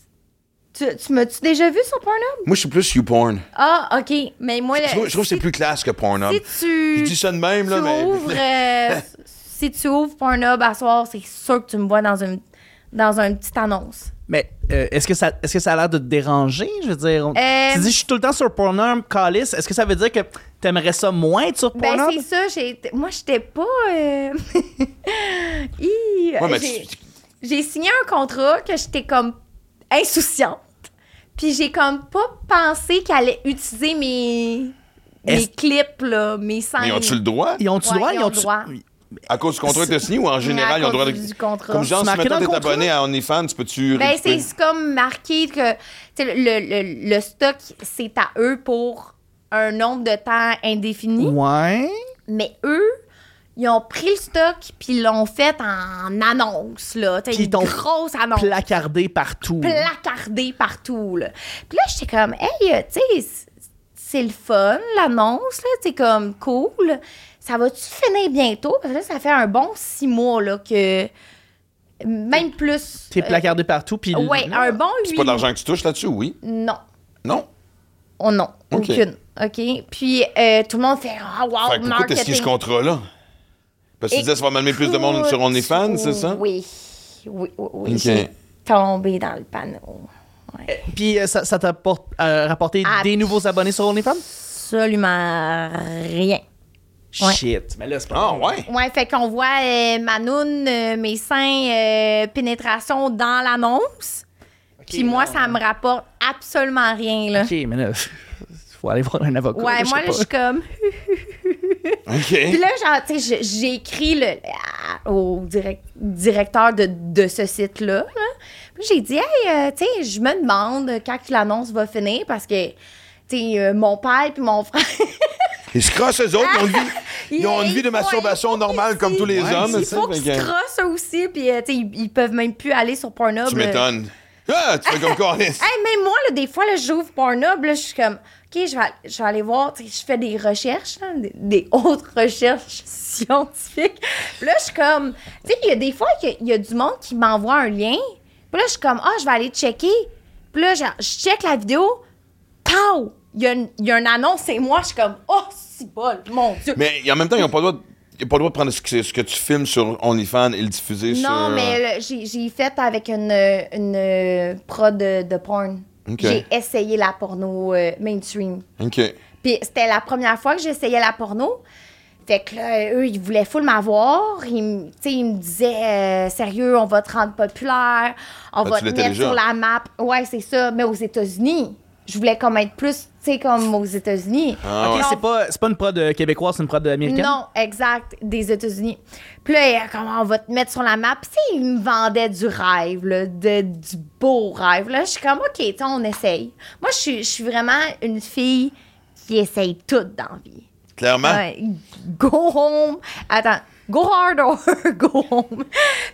Tu, tu m'as-tu déjà vu sur Pornhub? Moi, je suis plus YouPorn. Ah, OK. Mais moi, Je trouve, je trouve que c'est plus classe que Pornhub. Si tu. Je dis ça de même, là, tu mais. ouvres, euh, si tu ouvres Pornhub à soir, c'est sûr que tu me vois dans une, dans une petite annonce. Mais euh, est-ce que, ça, est-ce que ça a l'air de te déranger? Je veux dire, on- Euh, tu dis je suis tout le temps sur Pornhub, Calice. Est-ce que ça veut dire que t'aimerais ça moins être sur Ben, Pornhub? c'est ça. j'ai- Moi, j'étais pas. euh, Hi, Ouais, mais j'ai- tu- j'ai signé un contrat que j'étais comme insouciante. Puis j'ai comme pas pensé qu'elle allait utiliser mes, mes clips, là, mes scènes. Mais ont-tu le droit? Ils ont-tu Ouais, droit? ils ont ont-tu- droit. À cause du contrat que tu as signé ou en général, ils ont le droit de. du contrat. Comme genre, si maintenant le t'es abonné à OnlyFans, peux-tu. Ben, récupérer- c'est comme marqué que tu le, le, le stock, c'est à eux pour un nombre de temps indéfini. Ouais. Mais eux, ils ont pris le stock puis ils l'ont fait en annonce, là. Tu une grosse annonce. Placardé partout. placardé partout, là. Puis là, j'étais comme, hey, euh, tu sais, c'est le fun, l'annonce, là. C'est comme cool. Ça va-tu finir bientôt? Parce que là, ça fait un bon six mois, là, que. Même plus. T'es euh, placardé partout. Puis Ouais, un bon C'est pas de l'argent que tu touches là-dessus, oui? Non. Non? Oh non, aucune. OK? Puis euh, tout le monde fait Ah, wow, Fait que pourquoi marketing. signé ce contrat-là? Parce que tu disais ça va m'amener plus de monde sur OnlyFans, c'est ça? Oui. Oui, oui, oui. OK. J'ai tombé dans le panneau. Ouais. Puis euh, ça, ça t'a euh, rapporté des nouveaux abonnés sur OnlyFans? Absolument rien. Ouais. Shit. Mais là, c'est pas Ah, bon. ouais? Ouais, fait qu'on voit euh, ma noune, euh, mes seins, euh, pénétration dans l'annonce. Puis moi, ça me rapporte absolument rien, là. OK, mais là, faut aller voir un avocat. Ouais, moi, là, je suis pas. comme. Puis là, genre, tu sais, j'ai écrit le, au direct- directeur de, de ce site-là. là. Puis j'ai dit, hey, euh, tu sais, je me demande quand l'annonce va finir parce que, tu sais, euh, mon père puis mon frère. Ils se crossent eux autres, ils ont une vie, ils ont une vie de masturbation normale comme tous les Ouais, hommes. Il faut qu'ils se crossent eux aussi, puis, euh, tu sais, ils, ils peuvent même plus aller sur Pornhub. Tu m'étonnes. Ah, tu fais comme Carlis. Hey, même moi, là, des fois, là, j'ouvre Pornhub, là, je suis comme, OK, je vais, je vais aller voir, je fais des recherches, des, des autres recherches scientifiques. Puis là, je suis comme, tu sais, il y a des fois qu'il y a du monde qui m'envoie un lien. Puis là, je suis comme, ah, je vais aller checker. Puis là, je check la vidéo, pow! Il y, a une- il y a une annonce, c'est moi, je suis comme, oh, c'est bol, mon Dieu. Mais en même temps, ils n'ont pas le droit de. ont pas le droit de prendre ce que, ce que tu filmes sur OnlyFans et le diffuser sur. Non, mais le- j'ai fait avec une, une euh, prod de, de porn. J'ai essayé la porno euh, mainstream. Ok. Puis c'était la première fois que j'essayais la porno. Fait que là, eux, ils voulaient full m'avoir. Ils, me- ils disaient, euh, sérieux, on va te rendre populaire, on Ah, va te mettre sur la map. Ouais, c'est ça, mais aux États-Unis. Je voulais comme être plus, tu sais, comme aux États-Unis. Ah Ok, ouais. c'est pas, c'est pas une prod euh, québécoise, c'est une prod américaine? Non, exact, des États-Unis. Puis là, comment on va te mettre sur la map? Puis tu sais, ils me vendaient du rêve, là, de, du beau rêve. Là, je suis comme, OK, on essaye. Moi, je suis- je suis vraiment une fille qui essaye tout dans la vie. Clairement. Ouais, go home. Attends. Go hard or go home.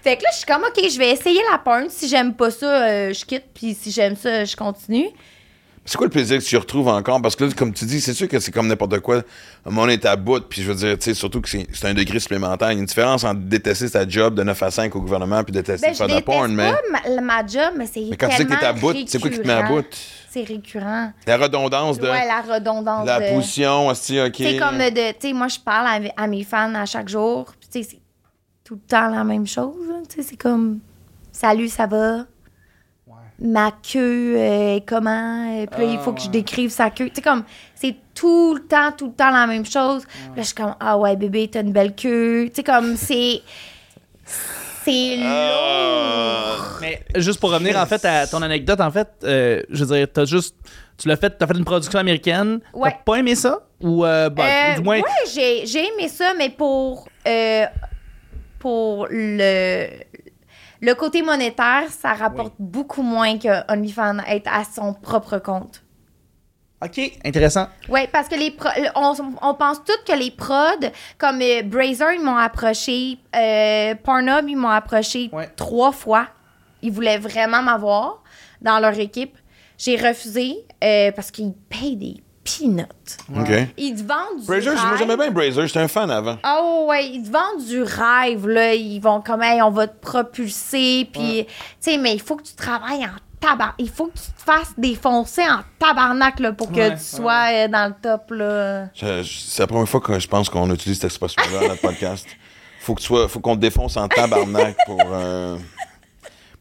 Fait que là, je suis comme, OK, je vais essayer la porn. Si j'aime pas ça, euh, je quitte. Puis si j'aime ça, je continue. C'est quoi le plaisir que tu retrouves encore? Parce que là, comme tu dis, c'est sûr que c'est comme n'importe quoi. Un moment, on est à bout, puis je veux dire, tu sais, surtout que c'est un degré supplémentaire. Il y a une différence entre détester sa job de 9 à 5 au gouvernement puis détester Ben, faire de la porn, mais, pas ma, ma job, mais c'est mais quand tu sais que t'es à bout, c'est quoi qui te met à récurrent. bout? C'est récurrent. La redondance de Ouais, la redondance. la de- position, hostie, ok. C'est comme de, tu sais, moi, je parle à, à mes fans à chaque jour. puis Tu sais, c'est tout le temps la même chose. là. Tu sais, c'est comme, salut, ça va? Ma queue, euh, est comment? Euh, Puis là, il faut que je décrive sa queue. Tu sais, comme, c'est tout le temps, tout le temps la même chose. Puis là, je suis comme, ah ouais, bébé, t'as une belle queue. Tu sais, comme, c'est. C'est Ah. lourd. Mais juste pour revenir en fait à ton anecdote, en fait, euh, je veux dire, t'as juste, tu l'as fait, t'as fait une production américaine. Ouais. T'as pas aimé ça? Ou euh, bah, Euh, du moins. ouais, j'ai, j'ai aimé ça, mais pour, euh, pour le, le côté monétaire, ça rapporte beaucoup moins que OnlyFans être à son propre compte. Ok, intéressant. Oui, parce que les pro- on, on pense toutes que les prods, comme euh, Brazer, ils m'ont approché, euh, Pornhub, ils m'ont approché Ouais. trois fois. Ils voulaient vraiment m'avoir dans leur équipe. J'ai refusé euh, parce qu'ils payent des peanuts. OK. Ils te vendent du Brazer, moi rêve. j'aimais bien j'étais un fan avant. Ah ouais, ils te vendent du rêve, là. Ils vont comme, hey, on va te propulser, puis, tu sais, mais il faut que tu travailles en tabac. Il faut que tu te fasses défoncer en tabarnak, là, pour que Ouais, tu sois euh, dans le top, là. C'est la première fois que je pense qu'on utilise cette expression-là dans notre podcast. Faut que tu sois, faut qu'on te défonce en tabarnak pour. euh,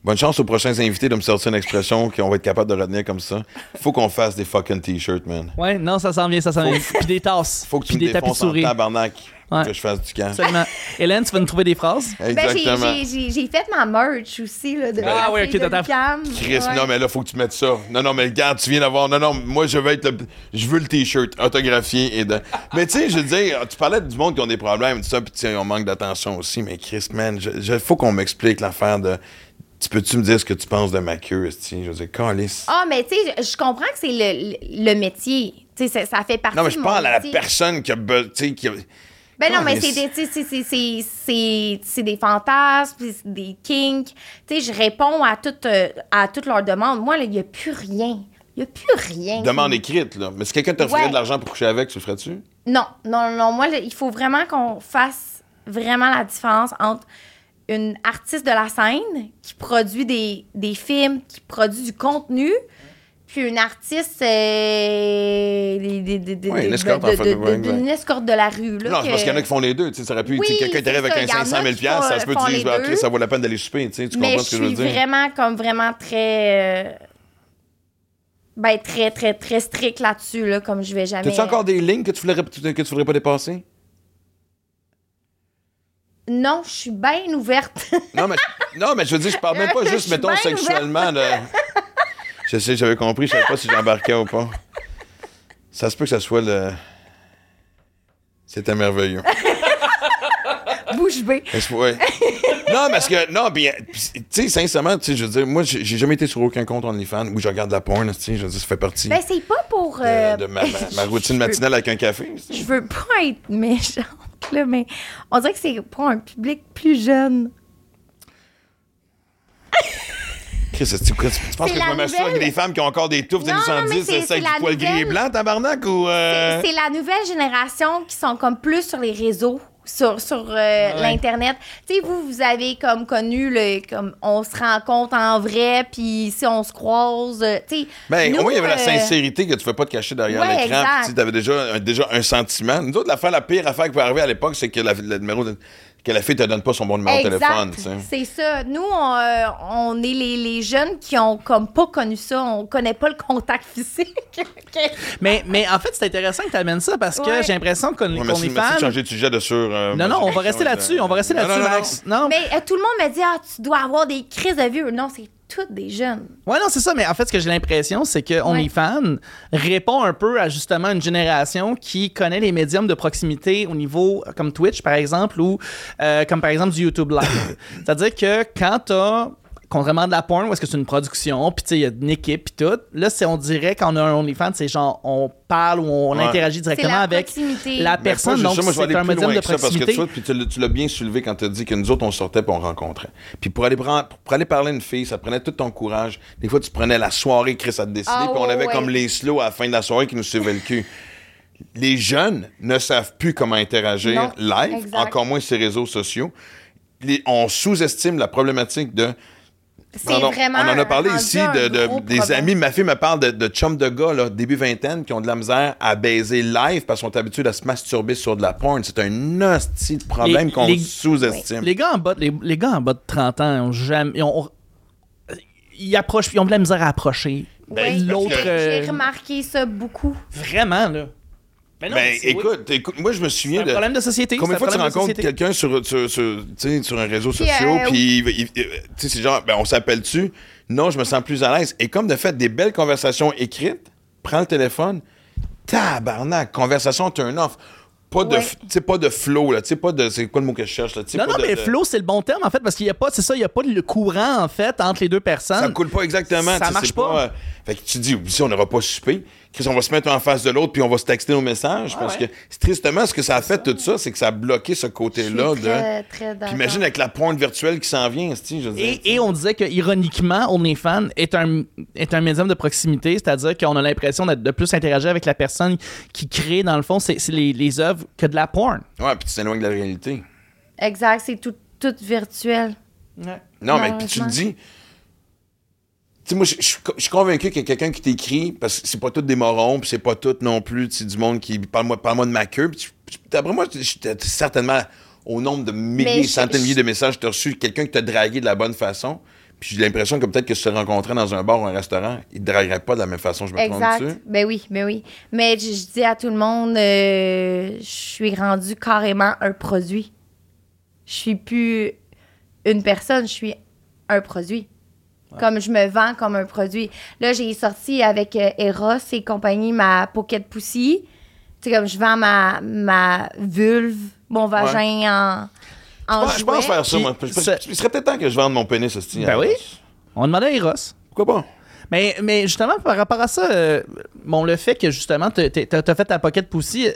Bonne chance aux prochains invités de me sortir une expression qu'on va être capable de retenir comme ça. Faut qu'on fasse des fucking t-shirts, man. Ouais, non, ça s'en vient, ça s'en vient. Puis des tasses. Faut que tu me des tapis souris. tabarnak Ouais. que je fasse du camp. Absolument. Hélène, tu vas nous trouver des phrases? Ben, j'ai- Exactement. j'ai- j'ai fait ma merch aussi, là, de Ah fille ok, t'as. Chris, Ouais. non, mais là, faut que tu mettes ça. Non, non, mais regarde, tu viens d'avoir. Non, non, moi, je veux être le. Je veux le t-shirt autographié et de. Mais tu sais, je veux dire, tu parlais du monde qui ont des problèmes, tout ça, puis tu sais, on manque d'attention aussi, mais Chris, man, je, je- faut qu'on m'explique l'affaire de. Tu peux-tu me dire ce que tu penses de ma queue? Je veux dire, calice. Ah, mais tu sais, je comprends que c'est le, le, métier. Tu sais, ça, ça fait partie Non, mais je parle à la personne qui a. qui a- Ben non, mais c'est des, c'est- c'est- c'est- c'est- c'est des fantasmes, c'est des kinks. Tu sais, je réponds à toutes, euh, à toutes leurs demandes. Moi, là, il n'y a plus rien. Il n'y a plus rien. Demande écrite, là. Mais si quelqu'un t'offrait Ouais. de l'argent pour coucher avec, tu le ferais-tu? Non, non, non. Moi, là, il faut vraiment qu'on fasse vraiment la différence entre une artiste de la scène qui produit des, des films, qui produit du contenu, puis une artiste. euh, des- des- des- des- Ouais, une escorte, de- en fait, de- ouais, de- exact. d'une escorte de la rue. Là, non, c'est que- parce qu'il y en a qui font les deux. Tu sais, ça aurait pu. tu sais, Oui, quelqu'un qui arrive avec un il y en a 500 000 qui font- ça se peut bah, deux. Chris, ça vaut la peine d'aller souper. Tu sais, tu mais comprends je ce que je veux suis dire? vraiment comme vraiment très euh, ben très très très strict là-dessus là comme je vais jamais T'as-tu encore des lignes que tu voudrais, que tu voudrais pas dépasser? Non je suis bien ouverte Non, mais, non, mais je veux dire, je parle même pas juste, mettons, sexuellement. De... Je sais, j'avais compris, je savais pas si j'embarquais ou pas. Ça se peut que ça soit le. C'était merveilleux. Bouche bée ouais. Non, parce que. Non, puis, tu sais, sincèrement, tu sais, je veux dire, moi, j'ai jamais été sur aucun compte OnlyFans où je regarde la porn, tu sais, je veux dire, ça fait partie ben c'est pas pour de, euh, de ma, ma- ma routine veux- matinale avec un café. je veux pas être méchante là mais on dirait que c'est pour un public plus jeune Chris, est-ce que tu, penses que je me masturbe avec des femmes qui ont encore des touffes de Non, non, mais 210, c'est- la du poil gris et blanc, tabarnak, ou. euh, C'est la nouvelle génération qui sont comme plus sur les réseaux sur, sur euh, l'Internet. Tu sais, vous, vous avez comme connu, le, comme on se rencontre en vrai, puis si on se croise, euh, tu sais. Ben, nous, au moins, il y avait la euh, sincérité que tu ne fais pas te cacher derrière Ouais, l'écran. Tu avais déjà, un- déjà un sentiment. Nous autres, l'affaire, la pire affaire qui peut arriver à l'époque, c'est que la, le numéro de- que la fille te donne pas son bon numéro de téléphone. tu sais. C'est ça. Nous, on, euh, on est les, les jeunes qui ont comme pas connu ça. On connaît pas le contact physique. Mais, mais en fait, c'est intéressant que tu amènes ça parce que Ouais. j'ai l'impression qu'on Ouais, qu'on merci, est merci de fan. changer de sujet de sur. euh, Non, non, on va rester de- là-dessus. On va rester là-dessus, Max. Non. Mais euh, tout le monde me dit, ah, tu dois avoir des crises de vieux. Non, c'est toutes des jeunes. Ouais, non, c'est ça, mais en fait, ce que j'ai l'impression, c'est que OnlyFans répond un peu à justement une génération qui connaît les médiums de proximité au niveau euh, comme Twitch, par exemple, ou euh, comme par exemple du YouTube Live. C'est-à-dire que quand t'as contrairement de la porn où est-ce que c'est une production puis tu sais il y a une équipe puis tout là c'est on dirait quand on a un OnlyFans c'est genre on parle ou on Ouais. interagit directement la avec proximité. la Mais pas personne donc ça, moi, je vais c'est un plus médium de que ça, parce que proximité tu tu l'as- bien soulevé quand tu as dit que nous autres, on sortait puis on rencontrait. Puis pour aller, prendre- pour aller parler à une fille, ça prenait tout ton courage. Des fois, tu prenais la soirée, Chris a décidé, Ah, puis on avait ouais. comme les slows à la fin de la soirée qui nous suivaient le cul. Les jeunes ne savent plus comment interagir Non, live, exact. encore moins ces réseaux sociaux. Les- on sous-estime la problématique de C'est Pardon, vraiment. On en a parlé ici de, des problème. amis. Ma fille me parle de, de chums de gars, là, début vingtaine, qui ont de la misère à baiser live parce qu'ils sont habitués à se masturber sur de la porn. C'est un hostie de problème qu'on sous-estime. Les gars en bas, les, les gars en bas de 30 ans, ils ont jamais. Ils, ont, ils approchent, ils ont de la misère à approcher. Ben, Oui, l'autre. j'ai- euh, J'ai remarqué ça beaucoup. Vraiment, là. Ben non, Ben, c'est- écoute, écoute, moi, je me c'est souviens un de. problème de société. Combien de c'est un fois tu de rencontres quelqu'un sur, sur, un réseau social, euh, puis c'est genre, ben, on s'appelle-tu? Non, je me sens plus à l'aise. Et comme de fait, des belles conversations écrites, prends le téléphone, tabarnak, conversation turn off. Pas de, Ouais. sais, pas de flow, là. Tu sais, pas de. C'est quoi le mot que je cherche, là? Non, pas non, de- mais de- flow, c'est le bon terme, en fait, parce qu'il n'y a pas, c'est ça, il n'y a pas le courant, en fait, entre les deux personnes. Ça coule pas exactement. Ça marche c'est pas. euh, fait que tu dis, si on n'aura pas Chris, on va se mettre en face de l'autre puis on va se texter nos messages. Ah parce ouais. que c'est tristement, ce que ça a fait tout ça, c'est que ça a bloqué ce côté-là. de... très, très Puis d'accord. imagine avec la pointe virtuelle qui s'en vient, je dire, Et, et on disait que, ironiquement, OnlyFans est un, est un médium de proximité, c'est-à-dire qu'on a l'impression d'être de plus interagir avec la personne qui crée, dans le fond, c'est c'est les, les œuvres que de la porn. Ouais, puis tu t'éloignes de la réalité. Exact, c'est tout, tout virtuel. Non, mais puis tu le dis. Sais, moi, je suis convaincu qu'il y a quelqu'un qui t'écrit, parce que c'est pas tout des morons, puis c'est pas tout non plus, tu du monde qui parle-moi parle de ma queue. Puis D'après moi, certainement au nombre de milliers, je- centaines de milliers de messages que tu as reçus, quelqu'un qui t'a dragué de la bonne façon. Puis j'ai l'impression que peut-être que si tu te rencontrais dans un bar ou un restaurant, il te draguerait pas de la même façon. Je me trompe dessus. Ben oui, ben oui. Mais je, je dis à tout le monde, euh, je suis rendu carrément un produit. Je suis plus une personne, je suis un produit. Comme je me vends comme un produit. Là, j'ai sorti avec euh, Eros et compagnie ma Pocket Pussy. Tu sais, comme je vends ma, ma vulve, mon vagin en, en je pense faire ça, moi. Il serait peut-être temps que je vende mon pénis, ce Ben oui. On demandait à Eros. Pourquoi pas? Mais, mais justement, par rapport à ça, euh, bon, le fait que justement, t'as t'as- t'as fait ta pocket pussy, euh,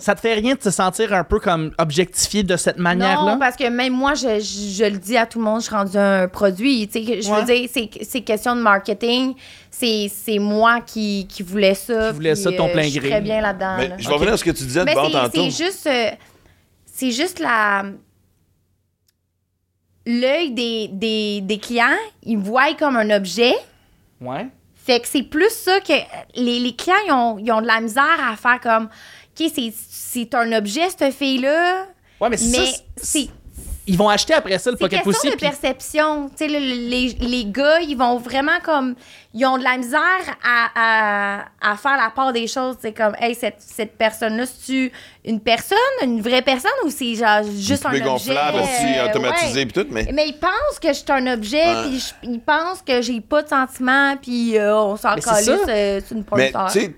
ça te fait rien de te sentir un peu comme objectifié de cette manière-là? Non, parce que même moi, je, je- je le dis à tout le monde, je suis rendu un produit. Tu sais, je Ouais. veux dire, c'est, c'est question de marketing. C'est, c'est moi qui, qui voulais ça. Qui voulais puis, ça ton euh, plein je suis gré. très bien là-dedans. Là. je vais revenir à ce que tu disais de c'est, tantôt. c'est juste... euh, c'est juste la... L'œil des, des, des clients, ils me voient comme un objet. Ouais. Fait que c'est plus ça que les, les clients, ils ont, ils ont de la misère à faire comme... OK, c'est, c'est un objet, cette fille-là. Ouais, mais, c'est Mais ça, c'est... Ils vont acheter après ça le C'est pocket question pussy. de puis- perception. Tu sais, le- le- les, les gars, ils vont vraiment comme... Ils ont de la misère à, à, à faire la part des choses. C'est comme, hey, cette, cette personne-là, c'est-tu une personne, une vraie personne, ou c'est genre juste un objet? gonflable, aussi, euh, automatisé, ouais. puis tout, mais... Mais ils pensent que je suis un objet, Ouais. puis je- ils pensent que j'ai pas de sentiments, puis euh, on s'en Mais c'est calisse, euh, c'est une Mais porte tu sais,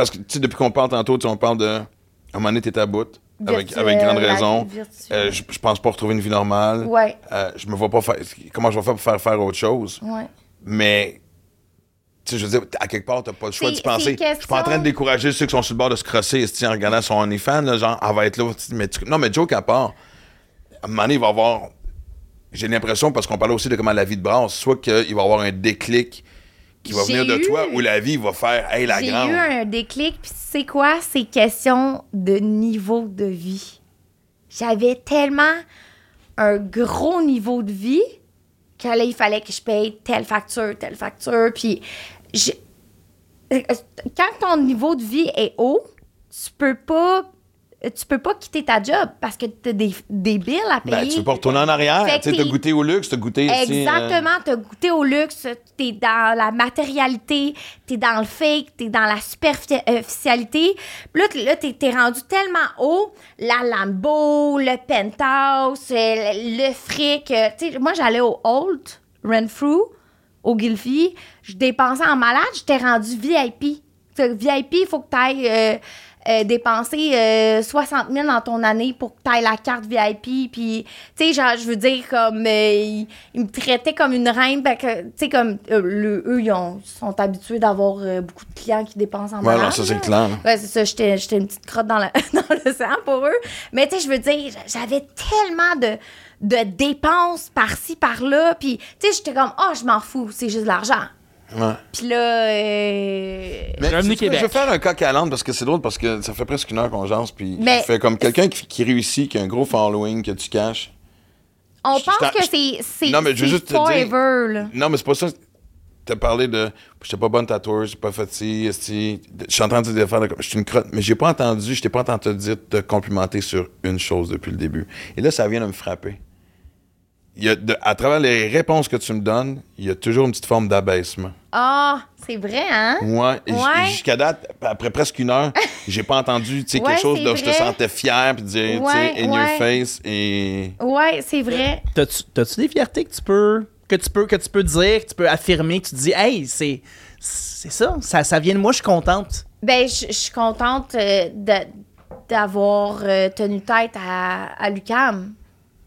parce que tu sais, depuis qu'on parle tantôt, on parle de. À un moment donné, t'es à bout. Avec, Virtuel, avec grande raison. Euh, je, je pense pas retrouver une vie normale. Ouais, Euh, je me vois pas faire. Comment je vais faire pour faire faire autre chose? ouais. Mais. Tu sais, je veux dire, à quelque part, t'as pas le choix d'y penser. c'est Je suis pas en train de question- décourager ceux qui sont sur le bord de se crosser en regardant son OnlyFans, là, genre, elle va être là. Mais tu- Non, mais joke à part, à un moment donné, il va avoir. J'ai l'impression, parce qu'on parlait aussi de comment la vie de brasse, soit qu'il va y avoir un déclic qui va J'ai venir de eu- toi, ou la vie va faire, hey, la J'ai grande. eu un déclic, puis c'est quoi? C'est question de niveau de vie. j'avais tellement un gros niveau de vie que là, il fallait que je paye telle facture, telle facture. Puis, j'ai- euh, quand ton niveau de vie est haut, tu peux pas. Tu peux pas quitter ta job parce que tu as des, des billes à payer. Ben, tu veux pas retourner en arrière. Tu t'es- goûté au luxe, t'as goûté. tu sais, euh, Exactement, t'as goûté au luxe, t'es dans la matérialité, t'es dans le fake, t'es dans la superficialité. Là, là t'es, t'es rendu tellement haut, la Lambo, le penthouse, euh, le, le fric. euh, tu moi, j'allais au Old, Renfrew, au Gilfy, je dépensais en malade, j'étais rendu VIP. Tu VIP, il faut que tu ailles dépenser euh, 60 000 dans ton année pour que tu ailles la carte VIP. Puis, tu sais, genre, je veux dire, comme, euh, ils, me traitaient comme une reine. tu sais, comme, euh, le- eux, ils ont- sont habitués d'avoir euh, beaucoup de clients qui dépensent en Ouais, malade. non, ça, c'est clair. là. Ouais, c'est ça, j'étais j'étais une petite crotte dans le- dans l'océan pour eux. Mais tu sais, je veux dire, j'avais tellement de, de dépenses par-ci, par-là. Puis, tu sais, j'étais comme, oh, je m'en fous, c'est juste de l'argent. Ouais. Puis là, euh, Mais Revenu Québec. je vais faire un coq à l'âne parce que c'est drôle parce que ça fait presque une heure qu'on jase. Puis Mais- je fais comme quelqu'un qui, qui réussit, qui a un gros following, que tu caches. on Je- pense je- que c'est c'est Non, mais je veux c'est juste te dire- là. Non, mais c'est pas ça. T'as parlé de. J'étais pas bonne tatoueuse, j'ai pas fatigué, esti. Je suis en train de de. Je suis une crotte. Mais j'ai pas entendu, je t'ai pas entendu te dire de te complimenter sur une chose depuis le début. Et là, ça vient de me frapper. Il y a de- à travers les réponses que tu me donnes, il y a toujours une petite forme d'abaissement. Ah, c'est vrai, hein? Ouais. Ouais. Jusqu'à date, après presque une heure, j'ai pas entendu tu sais, Ouais, quelque chose dont je te sentais fier puis dire, Ouais, tu sais, in ouais. your face. Et. Ouais, c'est vrai. T'as-tu des fiertés que tu peux que tu peux que tu peux dire, que tu peux affirmer, que tu te dis hey, c'est c'est ça, ça ça vient de moi, je suis contente? Ben, je je suis contente euh, d'avoir euh, tenu tête à, à l'UQAM.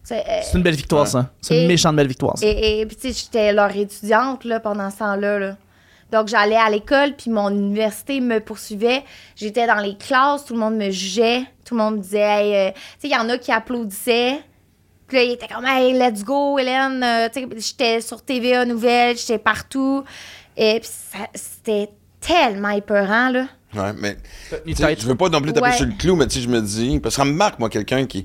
C'est, euh, une belle victoire ça. C'est une méchante belle victoire ça. Et, et puis, tu sais, j'étais leur étudiante là, pendant ce temps-là. là. Donc, j'allais à l'école, puis mon université me poursuivait. J'étais dans les classes, tout le monde me jugeait. Tout le monde me disait, hey, euh, tu sais, il y en a qui applaudissaient. Puis là, ils étaient comme, hey, let's go, Hélène. Euh, tu sais, j'étais sur TVA Nouvelles, j'étais partout. Et puis, ça- c'était tellement épeurant, là. Ouais, mais. Tu sais, tête. Je veux pas non plus taper Ouais. sur le clou, mais tu sais, je me dis. Parce que ça me marque, moi, quelqu'un qui.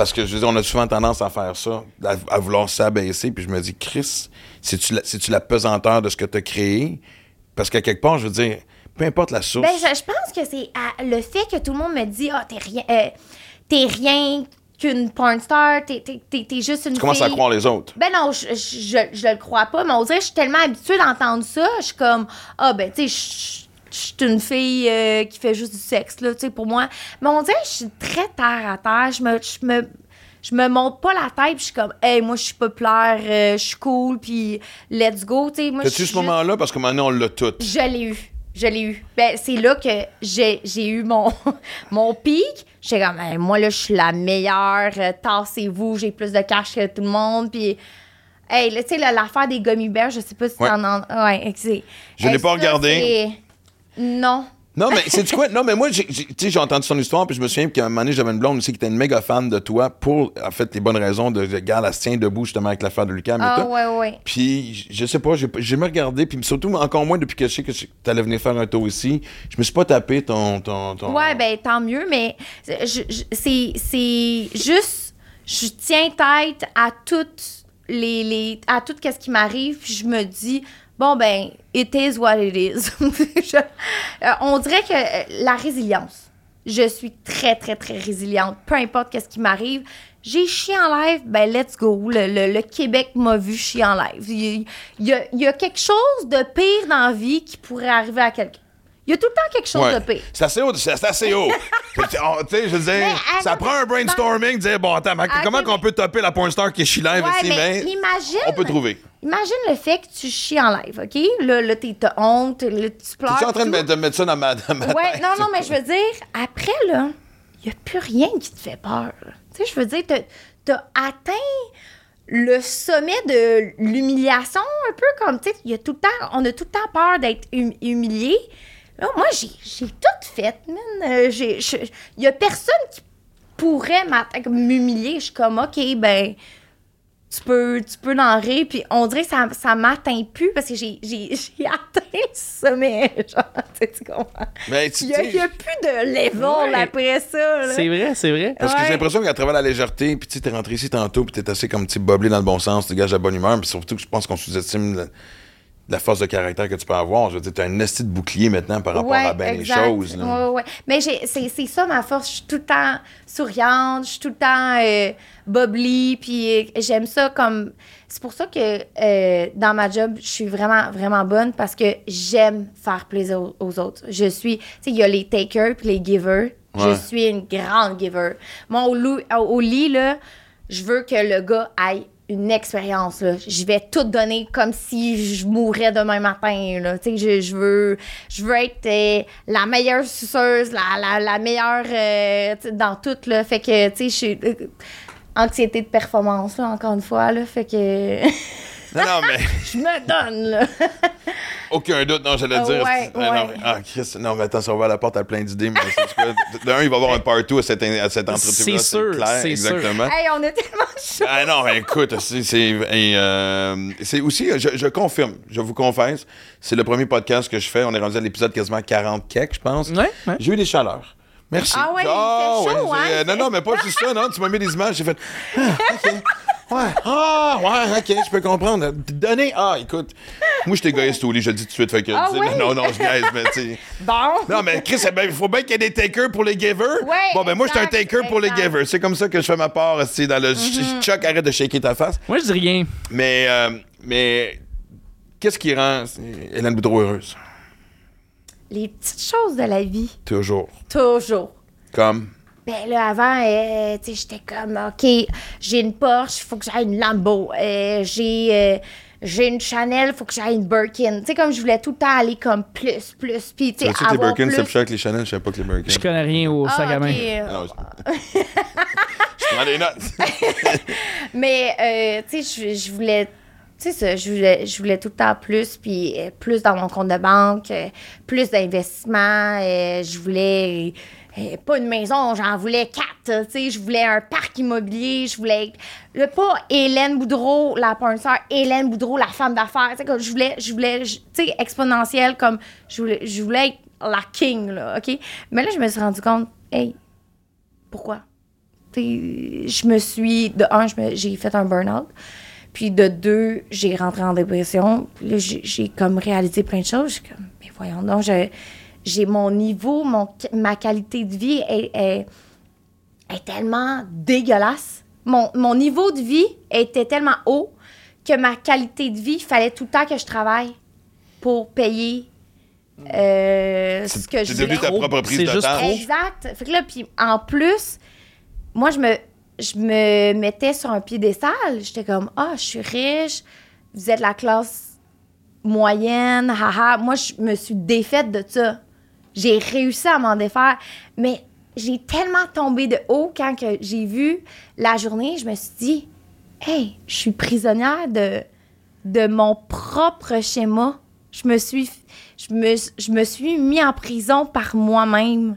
Parce que je veux dire, on a souvent tendance à faire ça, à, à vouloir s'abaisser. Puis je me dis, Chris, c'est-tu la, la pesanteur de ce que tu as créé? Parce qu'à quelque part, je veux dire, peu importe la source. Ben, je, je pense que c'est à- le fait que tout le monde me dit, ah, t'es rien, euh, t'es rien qu'une porn star, t'es, juste une tu commences à fille. croire les autres. Ben non, je, je, je, je le crois pas, mais on dirait que je suis tellement habituée d'entendre ça, je suis comme, ah, ben, tu sais, je- suis une fille euh, qui fait juste du sexe, là, tu sais, pour moi. Mais on dirait que je suis très terre à terre, je me. Je me je me monte pas la tête, puis je suis comme, hey, moi, je suis populaire, euh, je suis cool, puis let's go, tu sais. T'as-tu ce juste- moment-là? Parce que maintenant, on l'a tout. je l'ai eu. Je l'ai eu. Ben, c'est là que j'ai, j'ai eu mon, mon pic. J'étais comme, Hey, moi, là, je suis la meilleure. euh, Tassez-vous, j'ai plus de cash que tout le monde. Puis, hey, là, tu sais, l'affaire des gummy bears, je sais pas si Ouais. t'en as. Ouais. Je l'ai pas regardé. Non. Non, mais c'est quoi? Non, mais moi, j'ai- j'ai- tu sais, j'ai entendu son histoire, puis je me souviens qu'à un moment donné, j'avais une blonde aussi qui était une méga fan de toi pour, en fait, les bonnes raisons de, gars, elle se tient debout justement avec l'affaire de Lucas. Ah, ouais, ouais. Puis, je- sais pas, j'ai j'ai jamais regardé, puis surtout, encore moins depuis que je sais que tu allais venir faire un tour ici, je me suis pas tapé ton. ton, ton- Ouais, ben tant mieux, mais je- je- c'est c'est juste, je tiens tête à toutes les, les à tout ce qui m'arrive, puis je me dis bon ben it is what it is. Je- euh, on dirait que euh, la résilience. Je suis très très très résiliente, peu importe qu'est-ce qui m'arrive. J'ai chié en live, ben let's go. Le, le- le Québec m'a vu chier en live. Il, il y a, il y a quelque chose de pire dans la vie qui pourrait arriver à quelqu'un. Il y a tout le temps quelque chose Ouais. de pire. C'est assez haut. C'est assez haut. On- tu sais, je veux dire, Mais, ça prend un brainstorming, dire, bon, attends, mais Ah, comment mais- peut topper la porn star qui est chie live Ouais, ici, mais mais imagine, on peut trouver. Imagine le fait que tu chies en live, OK? Là, là t'es- t'as honte, là, tu pleures. Tu es en train de mettre ça dans ma, dans ma Ouais, tête. non, non, mais je veux dire, après, là, il n'y a plus rien qui te fait peur. Tu sais, je veux dire, t'as- atteint le sommet de l'humiliation, un peu comme, tu sais, il y a tout le temps, on a tout le temps peur d'être hum- humilié. Là, moi, j'ai j'ai tout fait, man. Euh, Il y a personne qui pourrait m'humilier. Je suis comme, OK, ben, tu peux, tu peux en rire, puis on dirait que ça, ça m'atteint plus parce que j'ai, j'ai, j'ai atteint le sommet, genre, tu sais, tu comprends? Tu Il y a, plus de level Ouais. après ça, là. C'est vrai, c'est vrai. Parce que Ouais. j'ai l'impression qu'à travers la légèreté, puis tu sais, t'es rentré ici tantôt, puis t'es assez comme petit boblé dans le bon sens, tu dégages la bonne humeur, puis surtout que je pense qu'on sous-estime la, la force de caractère que tu peux avoir. Je veux dire, t'as un esti de bouclier maintenant par rapport Ouais, à bien les choses. Là. Ouais, ouais. Mais c'est c'est ça ma force. Je suis tout le temps souriante, je suis tout le temps euh, bubbly, puis euh, j'aime ça comme. C'est pour ça que euh, dans ma job, je suis vraiment, vraiment bonne parce que j'aime faire plaisir aux, aux autres. Je suis. Tu sais, il y a les takers puis les givers. Je suis une grande giver. Moi, au- au lit, là, je veux que le gars aille une expérience. Je vais tout donner comme si je mourrais demain matin. Là. Je, je, veux, je veux être euh, la meilleure suceuse, la, la, la meilleure euh, dans tout. Là. Fait que, tu sais, je suis. euh, anxiété de performance, là, encore une fois. Là. Fait que Non, non, mais je me donne. Là. aucun doute, non, j'allais dire. ouais, Ah, non, ouais. ah, Chris, non, mais attends, ça ouvre la porte à plein d'idées, mais? D'un, il va y avoir un part 2 à cette, à cette entreprise-là. C'est sûr, clair, c'est sûr. exactement. hey, on a tellement choses. Ah non, mais écoute, c'est euh, c'est aussi, je, je confirme, je vous confesse, c'est le premier podcast que je fais. On est rendu à l'épisode quasiment 40 kek, je pense. Ouais, ouais. J'ai eu des chaleurs. Merci. Ah ouais, fait chaud, ouais, hein? Non, non, mais pas juste ça, non. Tu m'as mis des images, j'ai fait. Ah. Ouais. Ah, ouais, OK, je peux comprendre. Donner. Ah, écoute. Moi, je suis égoïste au lit, je le dis tout de suite. Fait que, Ah tu? Non, non, je gaise, mais tu sais. Bon. Non, mais Chris, eh ben, il faut bien qu'il y ait des takers pour les givers. Ouais, bon, ben moi, je suis un exact, taker pour les givers. C'est comme ça que je fais ma part, aussi dans le. Mm-hmm. Chuck, arrête de shaker ta face. Moi, je dis rien. Mais, euh, mais qu'est-ce qui rend Hélène Boudreau heureuse? Les petites choses de la vie. Toujours. Toujours. Comme? Ben là, avant, euh, tu sais, j'étais comme, OK, j'ai une Porsche, il faut que j'aille une Lambo. Euh, j'ai, euh, j'ai une Chanel, il faut que j'aille une Birkin. Tu sais, comme je voulais tout le temps aller comme plus, plus. Puis, tu sais, que les avoir Birkin, plus. c'est plus cher que les Chanel, je sais pas que les Birkin. Je connais rien au Ah, sac à main. OK, euh, Ah je... prends des notes. Mais, euh, tu sais, je, voulais. Tu sais, ça, je voulais, je voulais tout le temps plus, puis plus dans mon compte de banque, plus d'investissement. je voulais. Euh, pas une maison, j'en voulais quatre. Je voulais un parc immobilier, je voulais. Le, pas Hélène Boudreau, la porn star, Hélène Boudreau, la femme d'affaires. Je voulais, je voulais, je- tu sais, exponentielle, comme je voulais, je voulais être la king, là, OK? Mais là, je me suis rendu compte, hey, pourquoi? Je me suis. De un, je j'ai fait un burn-out. Puis de deux, j'ai rentré en dépression. Puis là, j'ai comme réalisé plein de choses. Je suis comme, mais voyons donc, j'ai- j'ai mon niveau, mon, ma qualité de vie est, est- est tellement dégueulasse. Mon, mon niveau de vie était tellement haut que ma qualité de vie, il fallait tout le temps que je travaille pour payer euh, ce que je C'est devenu ta propre prise C'est de juste temps. trop. Exact. Fait que là, puis en plus, moi, je me, je me mettais sur un piédestal. J'étais comme, ah, je suis riche, vous êtes la classe moyenne, haha. Moi, je me suis défaite de ça. J'ai réussi à m'en défaire. Mais j'ai tellement tombé de haut quand que j'ai vu la journée, je me suis dit, hey, je suis prisonnière de, de mon propre schéma. Je me suis, je me, je me suis mis en prison par moi-même.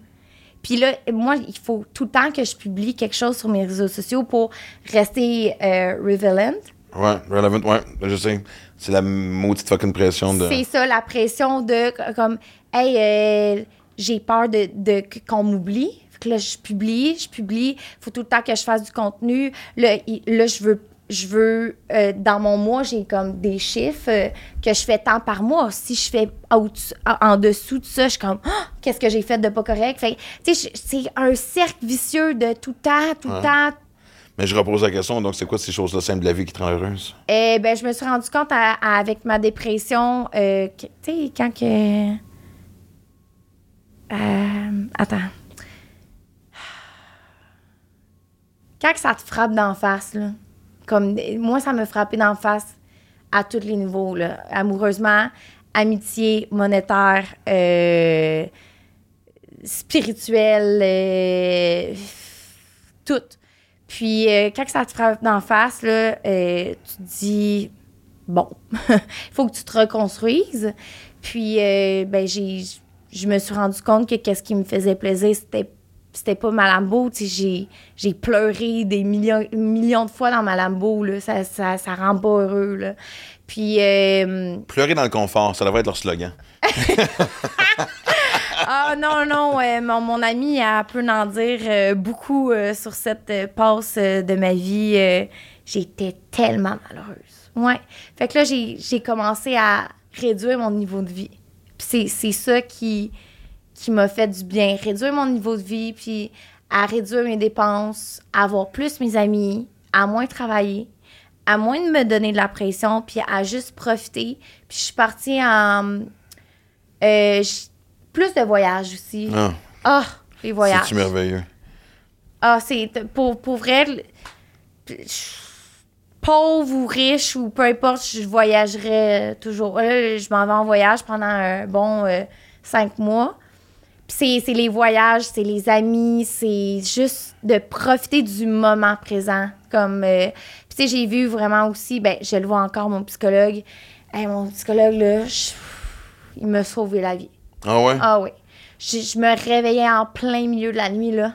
Puis là, moi, il faut tout le temps que je publie quelque chose sur mes réseaux sociaux pour rester euh, relevant. Ouais, relevant, ouais, je sais. C'est la maudite fucking pression de. C'est ça, la pression de comme, hey, euh, j'ai peur de, de- qu'on m'oublie. Fait que là, je publie, je publie. faut tout le temps que je fasse du contenu. Là, là je veux, je veux euh, dans mon mois, j'ai comme des chiffres euh, que je fais tant par mois. Si je fais en dessous de ça, je suis comme, Ah, qu'est-ce que j'ai fait de pas correct? C'est un cercle vicieux de tout le temps, tout le Ouais. temps, Mais je repose la question, donc c'est quoi ces choses-là simples de la vie qui te rend heureuse? Eh ben, je me suis rendu compte à- à- avec ma dépression, euh, tu sais, quand que. Euh, attends. Quand ça te frappe d'en face, là. Comme, moi, ça me frappait d'en face à tous les niveaux, là. Amoureusement, amitié, monétaire, euh, spirituel, euh, tout. Puis quand ça te frappe d'en face, là, tu te dis bon, il faut que tu te reconstruises. Puis ben j'ai je me suis rendu compte que qu'est-ce qui me faisait plaisir, c'était c'était pas ma Lambo, tu sais, j'ai, j'ai pleuré des millions, millions de fois dans ma Lambo, là. Ça, ça, ça rend pas heureux, là. Puis, euh, Pleurer dans le confort, ça devrait être leur slogan. ah non, non, euh, mon, mon ami a peut en dire euh, beaucoup sur cette passe de ma vie. J'étais tellement malheureuse. Ouais. Fait que là, j'ai j'ai commencé à réduire mon niveau de vie. Puis c'est- ça qui, qui m'a fait du bien. Réduire mon niveau de vie, puis à réduire mes dépenses, à avoir plus mes amis, à moins travailler, à moins de me donner de la pression, puis à juste profiter. Puis je suis partie en... euh, plus de voyages aussi. Ah, Ah, les voyages. c'est merveilleux? Ah, c'est pour, pour vrai. je- Pauvre ou riche ou peu importe, je voyagerais toujours. Là, je m'en vais en voyage pendant un bon euh, cinq mois. Puis c'est- les voyages, c'est les amis, c'est juste de profiter du moment présent. Comme, euh, tu sais, j'ai vu vraiment aussi, ben, je le vois encore, mon psychologue. Hey, mon psychologue, là, je- il m'a sauvé la vie. Ah ouais? Ah oui. Je, je me réveillais en plein milieu de la nuit, là,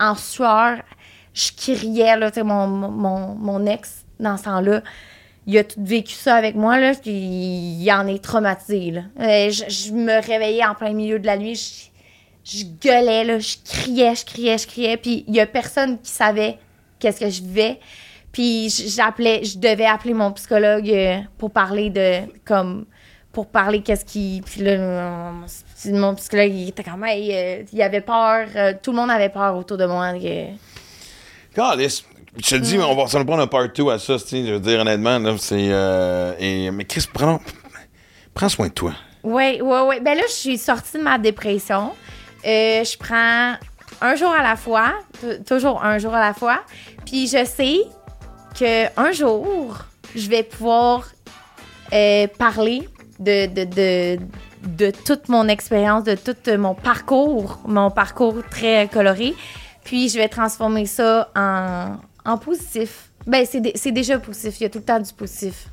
en sueur. Je criais, là, tu sais, mon, mon, mon ex, dans ce temps-là, il a tout vécu ça avec moi, là, puis il en est traumatisé. Euh, Je, me réveillais en plein milieu de la nuit, je, je gueulais, je criais, je criais, je criais, puis il y a personne qui savait qu'est-ce que je vivais. Puis j'appelais, je devais appeler mon psychologue euh, pour parler de, comme, pour parler qu'est-ce qui... Puis là, mon- psychologue, il était comme, hey, euh, il avait peur, tout le monde avait peur autour de moi. Calice. Je te dis, on va s'en prendre un part 2 à ça, je veux dire, honnêtement, c'est... euh, mais Chris, prends, prends soin de toi. Oui, oui, oui. Ben là, je suis sortie de ma dépression. Euh, je prends un jour à la fois, toujours un jour à la fois. Puis je sais que un jour, je vais pouvoir euh, parler de, de, de, de toute mon expérience, de tout mon parcours, mon parcours très coloré. Puis je vais transformer ça en, en positif. Ben, c'est dé- c'est déjà positif. Il y a tout le temps du positif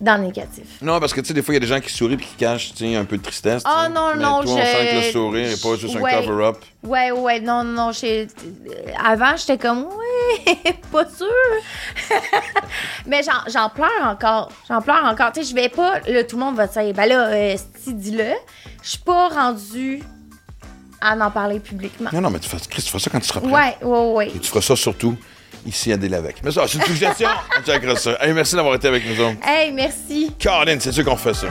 dans le négatif. Non, parce que, tu sais, des fois, il y a des gens qui sourient puis qui cachent, un peu de tristesse. Ah, sais. non, Mais non, toi, on sent que le sourire n'est pas juste Ouais. un cover-up. Ouais, ouais, non, non, Avant, j'étais comme, ouais, pas sûr. Mais j'en, pleure encore. J'en pleure encore. Tu sais, je vais pas, là, tout le monde va te dire, ben là, euh, si, dis-le. Je suis pas rendue à en parler publiquement. Non, non, mais tu fais, Chris, tu feras ça quand tu seras prêt. Ouais, ouais, ouais. Et tu feras ça surtout ici à Délavec. Mais ça, c'est une suggestion. on checkera ça. Hey, merci d'avoir été avec nous autres. Hey, merci. Caroline, c'est sûr qu'on fait ça.